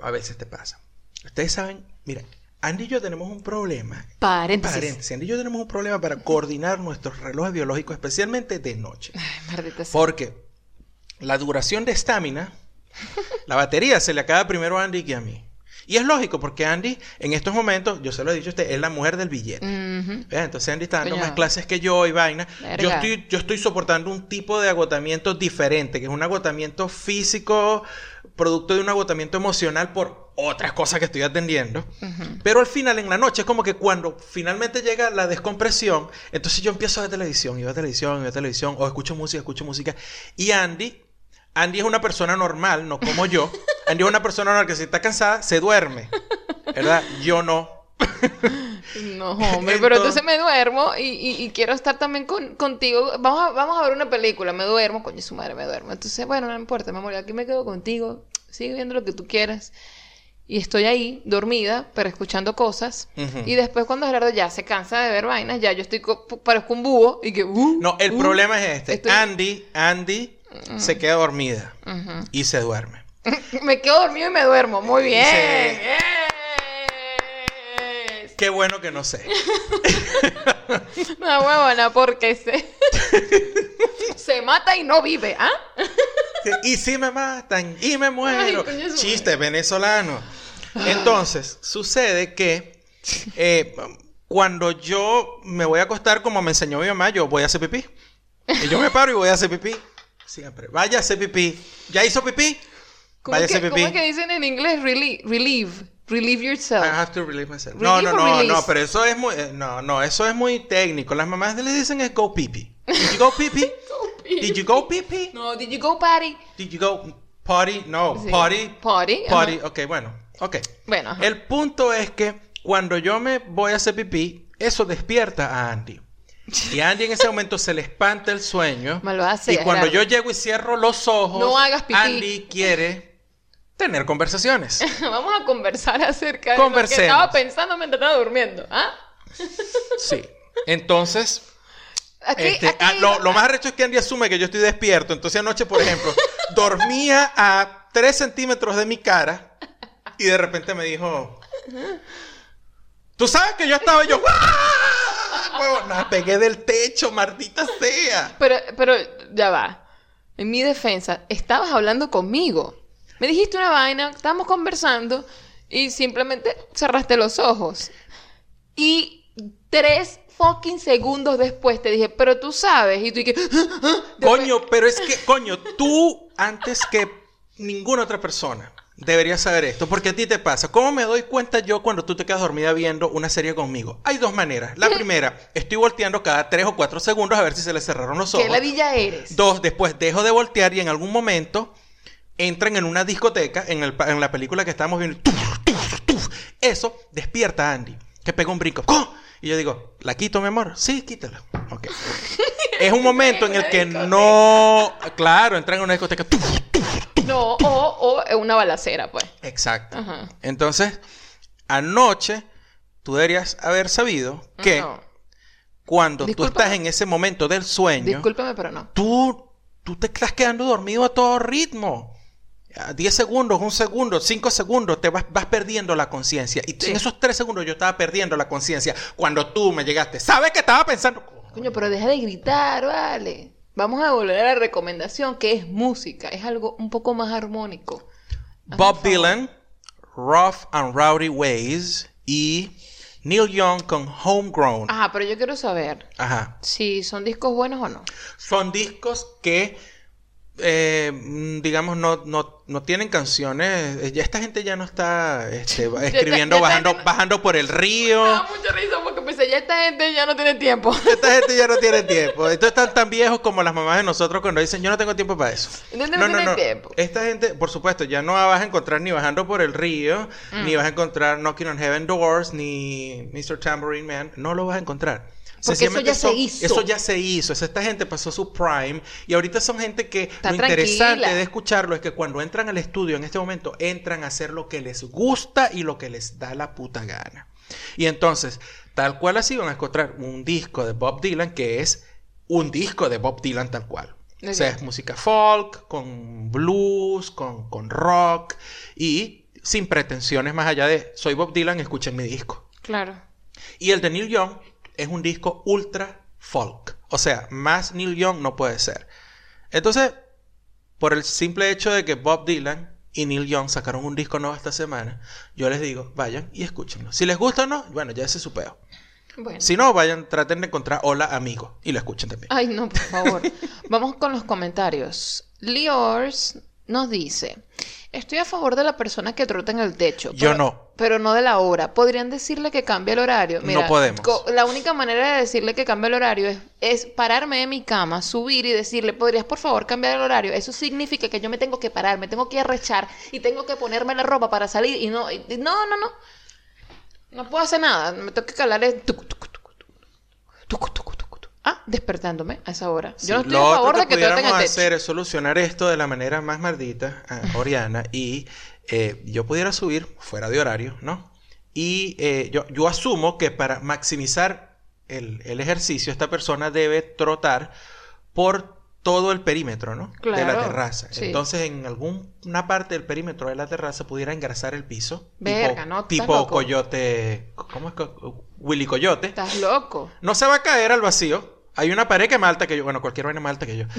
A veces te pasa. Ustedes saben, mira, Andy y yo tenemos un problema. Paréntesis. Paréntesis, Andy y yo tenemos un problema para coordinar nuestros relojes biológicos, especialmente de noche. Ay, maldita sea. Porque la duración de estamina, la batería se le acaba primero a Andy que a mí. Y es lógico, porque Andy, en estos momentos, yo se lo he dicho a usted, es la mujer del billete. Entonces Andy está dando Coño. más clases que yo y vaina. Yo estoy, yo estoy soportando un tipo de agotamiento diferente, que es un agotamiento físico, producto de un agotamiento emocional por otras cosas que estoy atendiendo. Pero al final, en la noche, es como que cuando finalmente llega la descompresión, entonces yo empiezo a ver televisión, y veo televisión, y veo televisión, o escucho música, escucho música. Y Andy, Andy es una persona normal, no como yo. Andy es una persona normal que si está cansada, se duerme. ¿Verdad? Yo no. No, hombre, pero Entonces- entonces me duermo y, y- y quiero estar también con- contigo. Vamos a, vamos a ver una película, me duermo, coño, su madre, me duermo. Entonces, bueno, no importa, mi amor, aquí me quedo contigo, sigue viendo lo que tú quieras. y estoy ahí, dormida, pero escuchando cosas. Ujú. Y después cuando Gerardo ya se cansa de ver vainas, ya yo estoy, co- parezco un búho y que... uh, No, el uh. problema es este. Estoy- Andy, Andy se queda dormida y se duerme. Me quedo dormido y me duermo. Muy bien. Yes. Qué bueno que no sé. Una huevona porque se... se mata y no vive, ¿ah? y si me matan y me muero. Ay, Chiste venezolano. Entonces, sucede que eh, cuando yo me voy a acostar, como me enseñó mi mamá, yo voy a hacer pipí. Y yo me paro y voy a hacer pipí. Siempre. Vaya a hacer pipí. ¿Ya hizo pipí? ¿Cómo, hacer que, pipí. cómo es que dicen en inglés? Relieve. Relieve, relieve yourself. I have to relieve myself. No, Relieve no, no, release? no, pero eso es muy, eh, no, no, eso es muy técnico. Las mamás le dicen es go pipi. Did you go pipi? Did you go pipi? No, did you go party? Did you go potty? No, Sí. potty. Potty. ajá. Potty. Ok, bueno, ok. Bueno, ajá. El punto es que cuando yo me voy a hacer pipí, eso despierta a Andy. Y Andy en ese momento se le espanta el sueño. Malvada y sea, cuando Gerardo. yo llego y cierro los ojos, No hagas pipí. Andy quiere tener conversaciones. Vamos a conversar acerca de lo que estaba pensando mientras estaba durmiendo. ¿Ah? Sí. Entonces, Aquí, Este, aquí- ah, lo, lo más arrecho es que Andy asume que yo estoy despierto. Entonces anoche, por ejemplo, dormía a 3 centímetros de mi cara y de repente me dijo, tú sabes que yo estaba y yo, ¡Ah! Huevona, pegué del techo, maldita sea. Pero, pero, ya va. En mi defensa, estabas hablando conmigo. Me dijiste una vaina, estábamos conversando y simplemente cerraste los ojos. Y tres fucking segundos después te dije, pero tú sabes. Y tú dije, "Ah, ah". Después- Coño, pero es que, coño, tú antes que ninguna otra persona deberías saber esto, porque a ti te pasa. ¿Cómo me doy cuenta yo cuando tú te quedas dormida viendo una serie conmigo? Hay dos maneras. La primera, estoy volteando cada tres o cuatro segundos a ver si se le cerraron los ojos. ¿Qué ladilla eres? Dos, después dejo de voltear y en algún momento entran en una discoteca, en, el en la película que estamos viendo. tuf, tuf, tuf. Eso despierta a Andy, que pega un brinco. ¡Co! Y yo digo, ¿la quito, mi amor? Sí, quítala. Ok. es un momento en el que no. Claro, entran en una discoteca. tuf. No, o, o una balacera, pues. Exacto. Ajá. Entonces, anoche tú deberías haber sabido que No. cuando tú estás en ese momento del sueño. Discúlpame, pero no. tú, tú te estás quedando dormido a todo ritmo. A 10 segundos, un segundo, 5 segundos, te vas, vas perdiendo la conciencia. Y Sí. en esos 3 segundos yo estaba perdiendo la conciencia cuando tú me llegaste. ¿Sabes qué estaba pensando? Coño, pero deja de gritar, vale. Vamos a volver a la recomendación que es música. Es algo un poco más armónico. Bob. Dylan, Rough and Rowdy Ways y Neil Young con Homegrown. Ajá, pero yo quiero saber Ajá. si son discos buenos o no. Son discos que, eh, mm, digamos, no, no, no tienen canciones. Eh, Ya esta gente ya no está este, escribiendo, bajando, bajando por el río. Me da mucha risa porque pensé, ya esta gente ya no tiene tiempo. Esta gente ya no tiene tiempo. Estos están tan viejos como las mamás de nosotros cuando dicen, yo no tengo tiempo para eso. Entonces no tienen tiempo. Esta gente, por supuesto, ya no vas a encontrar ni bajando por el río, Mm. ni vas a encontrar Knocking on Heaven Doors, ni Mr. Tambourine Man. No lo vas a encontrar. Eso ya se hizo. Eso ya se hizo. Esta gente pasó su prime y ahorita son gente que Está lo interesante de escucharlo es que cuando entran al estudio en este momento entran a hacer lo que les gusta y lo que les da la puta gana. Y entonces, tal cual así van a encontrar un disco de Bob Dylan que es un disco de Bob Dylan tal cual. O sea, es música folk, con blues, con, con rock y sin pretensiones más allá de soy Bob Dylan, escuchen mi disco. Claro. Y el de Neil Young es un disco ultra folk. O sea, más Neil Young no puede ser. Entonces, por el simple hecho de que Bob Dylan y Neil Young sacaron un disco nuevo esta semana, yo les digo, vayan y escúchenlo. Si les gusta o no, bueno, ya ese es su peo. Bueno. Si no, vayan, traten de encontrar Hola Amigo y lo escuchen también. Ay, no, por favor. Vamos con los comentarios. Liors nos dice: Estoy a favor de la persona que trota en el techo. Yo pero- no. Pero no de la hora. ¿Podrían decirle que cambie el horario? No podemos. La única manera de decirle que cambie el horario es, es pararme de mi cama, subir y decirle: ¿Podrías por favor cambiar el horario? Eso significa que yo me tengo que parar, me tengo que arrechar y tengo que ponerme la ropa para salir. Y no, y- no, no, no. No puedo hacer nada. Me tengo que calar. el. Ah, despertándome a esa hora. Sí, Yo no estoy a favor otro de que que todo tenga pudiéramos techo. hacer es solucionar esto de la manera más maldita, ah, Oriana, y eh, yo pudiera subir fuera de horario, ¿no? Y eh, yo, yo asumo que para maximizar el, el ejercicio, esta persona debe trotar por todo el perímetro, ¿no? De la Claro, terraza. sí. Entonces, en alguna parte del perímetro de la terraza pudiera engrasar el piso. Verga, tipo, ¿no? ¿Estás Tipo loco? coyote. ¿Cómo es? Willy Coyote. Estás loco. No se va a caer al vacío. Hay una pared que es más alta que yo. Bueno, cualquier vaina más alta que yo.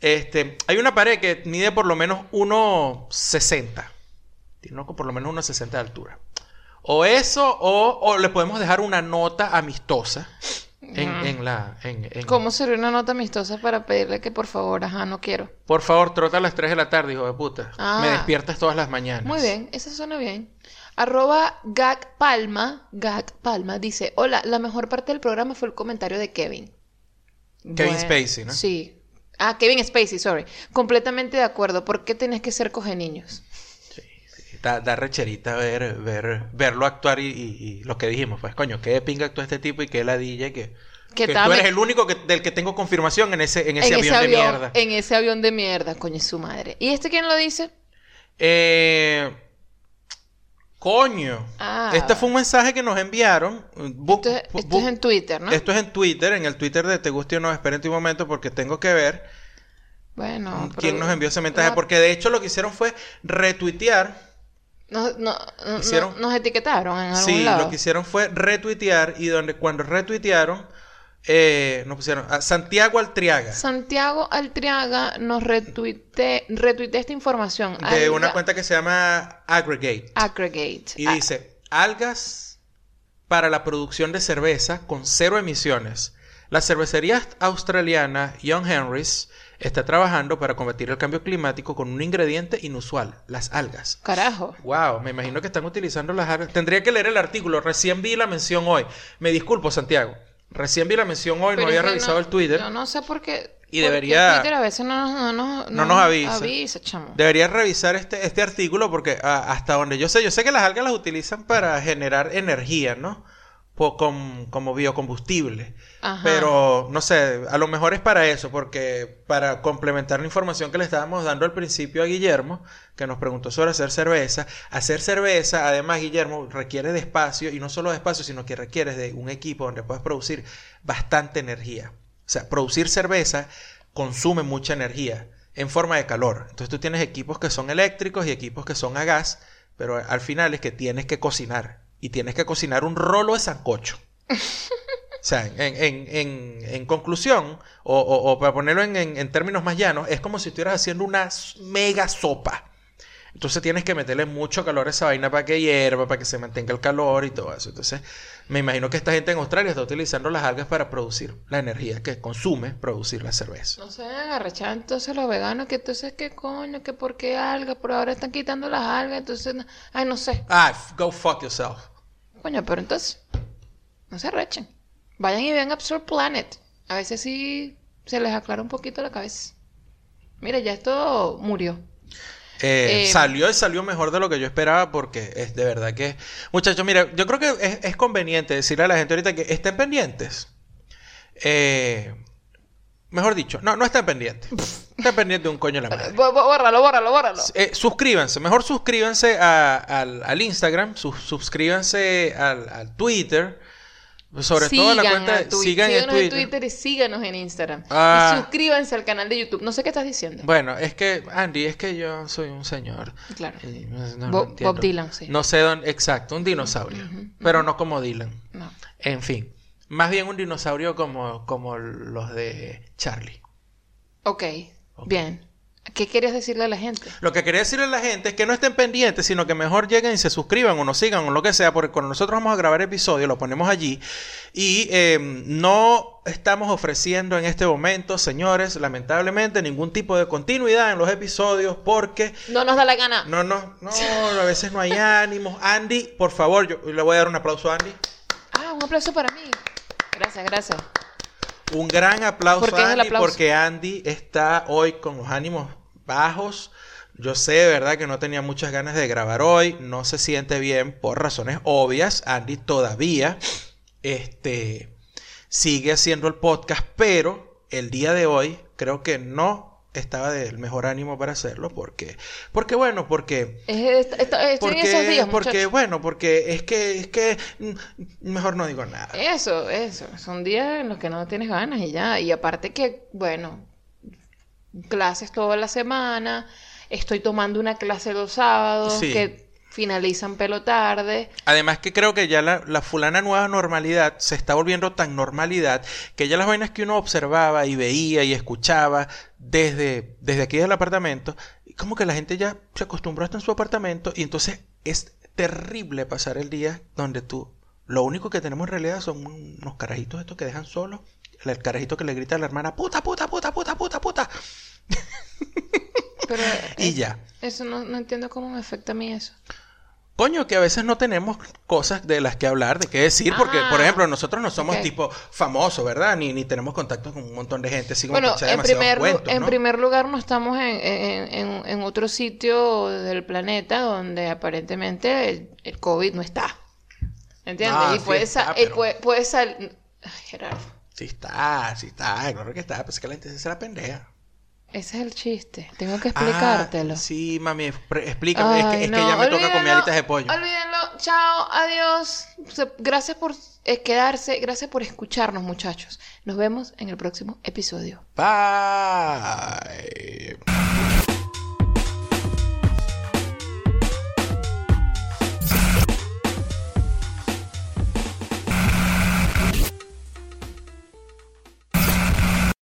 Este, hay una pared que mide por lo menos 1,60. Tiene uno- por lo menos 1,60 de altura. O eso, o, o le podemos dejar una nota amistosa en, en la... en- en- ¿Cómo sería una nota amistosa para pedirle que por favor, ajá, no quiero? Por favor, trota a las 3 de la tarde, hijo de puta. Ah. Me despiertas todas las mañanas. Muy bien, eso suena bien. Arroba Gag Palma, Gag Palma, dice, hola, la mejor parte del programa fue el comentario de Kevin. Kevin Spacey, ¿no? Sí. Ah, Kevin Spacey, sorry. Completamente de acuerdo. ¿Por qué tenés que ser coge niños? Da, da recherita ver, ver, verlo actuar y, y- y lo que dijimos, pues coño, qué de pinga actúa este tipo y qué ladilla que, Que tú eres el único que, del que tengo confirmación en ese, en ese en avión ese de mierda. en ese avión de mierda, coño, su madre. ¿Y este quién lo dice? Eh, coño. Ah. Este fue un mensaje que nos enviaron. Bu- Esto, es- bu- esto es en Twitter, ¿no? esto es en Twitter, en el Twitter de Te Guste o No. Esperen un momento porque tengo que ver Bueno, quién pero- nos envió ese mensaje. Porque de hecho lo que hicieron fue retuitear. Nos, no- no- Hicieron- nos etiquetaron en algún Sí, lado. lo que hicieron fue retuitear y donde cuando retuitearon eh, nos pusieron a Santiago Altriaga Santiago Altriaga nos retuite, retuitea esta información. de Alga- una cuenta que se llama Aggregate Aggregate. y Ah, dice algas para la producción de cerveza con cero emisiones. La cervecería australiana Young Henrys está trabajando para combatir el cambio climático con un ingrediente inusual, las algas. Carajo. Wow, me imagino que están utilizando las algas. Tendría que leer el artículo. Recién vi la mención hoy. Me disculpo, Santiago. Recién vi la mención hoy, no había revisado no- el Twitter. Yo no sé por qué. Y debería- Twitter a veces no, nos- no, nos- No nos avisa. avisa, chamo. Deberías revisar este, este artículo porque ah, hasta donde yo sé, yo sé que las algas las utilizan para generar energía, ¿no? Como biocombustible. Ajá. Pero no sé, a lo mejor es para eso, porque para complementar la información que le estábamos dando al principio a Guillermo, que nos preguntó sobre hacer cerveza, hacer cerveza, además Guillermo, requiere de espacio, y no solo de espacio, sino que requiere de un equipo donde puedes producir bastante energía. O sea, producir cerveza consume mucha energía en forma de calor. Entonces tú tienes equipos que son eléctricos y equipos que son a gas, pero al final es que tienes que cocinar. Y tienes que cocinar un rolo de sancocho. O sea, en, en- en- en conclusión, o, o- o para ponerlo en, términos más llanos, es como si estuvieras haciendo una mega sopa. Entonces tienes que meterle mucho calor a esa vaina para que hierva, para que se mantenga el calor y todo eso. Entonces, me imagino que esta gente en Australia está utilizando las algas para producir la energía que consume producir la cerveza. No se vayan a arrechar entonces los veganos, que entonces qué coño, que por qué algas, por ahora están quitando las algas, entonces, ay, no sé. Ah, go fuck yourself. Coño, pero entonces, no se arrechen. Vayan y vean Absurd Planet. A veces sí se les aclara un poquito la cabeza. Mira, ya esto murió. Eh, Eh, salió y salió mejor de lo que yo esperaba porque es de verdad que... Muchachos, mira, yo creo que es, es conveniente decirle a la gente ahorita que estén pendientes. Eh, mejor dicho, no, no estén pendientes. Estén pendientes de un coño de la madre. Bó- bó- Bórralo, bórralo, bórralo. Eh, suscríbanse, mejor suscríbanse a- al, al Instagram, sus- suscríbanse al, al Twitter, sobre todo la cuenta, sigan en síganos en Twitter. Twitter y síganos en Instagram. Ah. Y suscríbanse al canal de YouTube. No sé qué estás diciendo. Bueno, es que, Andy, es que yo soy un señor. Claro. Y no- no lo Bob- Dylan, sí. No sé dónde, exacto, un dinosaurio, pero no como Dylan. No. En fin, más bien un dinosaurio como, como los de Charlie. Ok, bien. ¿Qué querías decirle a la gente? Lo que quería decirle a la gente es que no estén pendientes, sino que mejor lleguen y se suscriban o nos sigan o lo que sea, porque cuando nosotros vamos a grabar episodio lo ponemos allí y eh, no estamos ofreciendo en este momento, señores, lamentablemente ningún tipo de continuidad en los episodios porque No nos da la gana. no, no, no, a veces no hay ánimos. Andy, por favor, yo le voy a dar un aplauso a Andy. Ah, un aplauso para mí. Gracias, gracias. Un gran aplauso ¿Por qué es a Andy aplauso? porque Andy está hoy con los ánimos bajos. Yo sé, verdad, que no tenía muchas ganas de grabar hoy. No se siente bien por razones obvias. Andy todavía este, sigue haciendo el podcast, pero el día de hoy creo que no estaba del mejor ánimo para hacerlo porque porque bueno porque Es- porque, en esos días, porque muchachos. bueno porque es que es que mm, mejor no digo nada Eso, eso. Son días en los que no tienes ganas y ya. Y aparte que, bueno, clases toda la semana. Estoy tomando una clase los sábados Sí. que finalizan pelo tarde. Además que creo que ya la, la fulana nueva normalidad se está volviendo tan normalidad que ya las vainas que uno observaba y veía y escuchaba desde, desde aquí del apartamento, como que la gente ya se acostumbró a estar en su apartamento y entonces es terrible pasar el día donde tú, lo único que tenemos en realidad son unos carajitos estos que dejan solos, el carajito que le grita a la hermana, puta, puta, puta, puta, puta, puta, Pero y es- ya. eso no, no entiendo cómo me afecta a mí eso. Coño, que a veces no tenemos cosas de las que hablar, de qué decir, porque, por Ah, ejemplo, nosotros no somos tipo famosos, ¿verdad? Ni, ni tenemos contacto con un montón de gente, así como Bueno, en primer, cuentos, en ¿no? primer lugar no estamos en, en- en- otro sitio del planeta donde aparentemente el, el COVID no está. ¿Entiendes? Ah, y sí puede, está, pero- puede, puede sal- Ay, Gerardo, Sí está, sí está, claro que está, pues es que la gente se la pendeja. ese es el chiste. Tengo que explicártelo. Ah, sí, mami, explícame, es que, Ay, es que ya me toca comer olvídenlo, alitas de pollo. Olvídenlo. Chao, adiós. Gracias por eh, quedarse, gracias por escucharnos, muchachos. Nos vemos en el próximo episodio. Bye.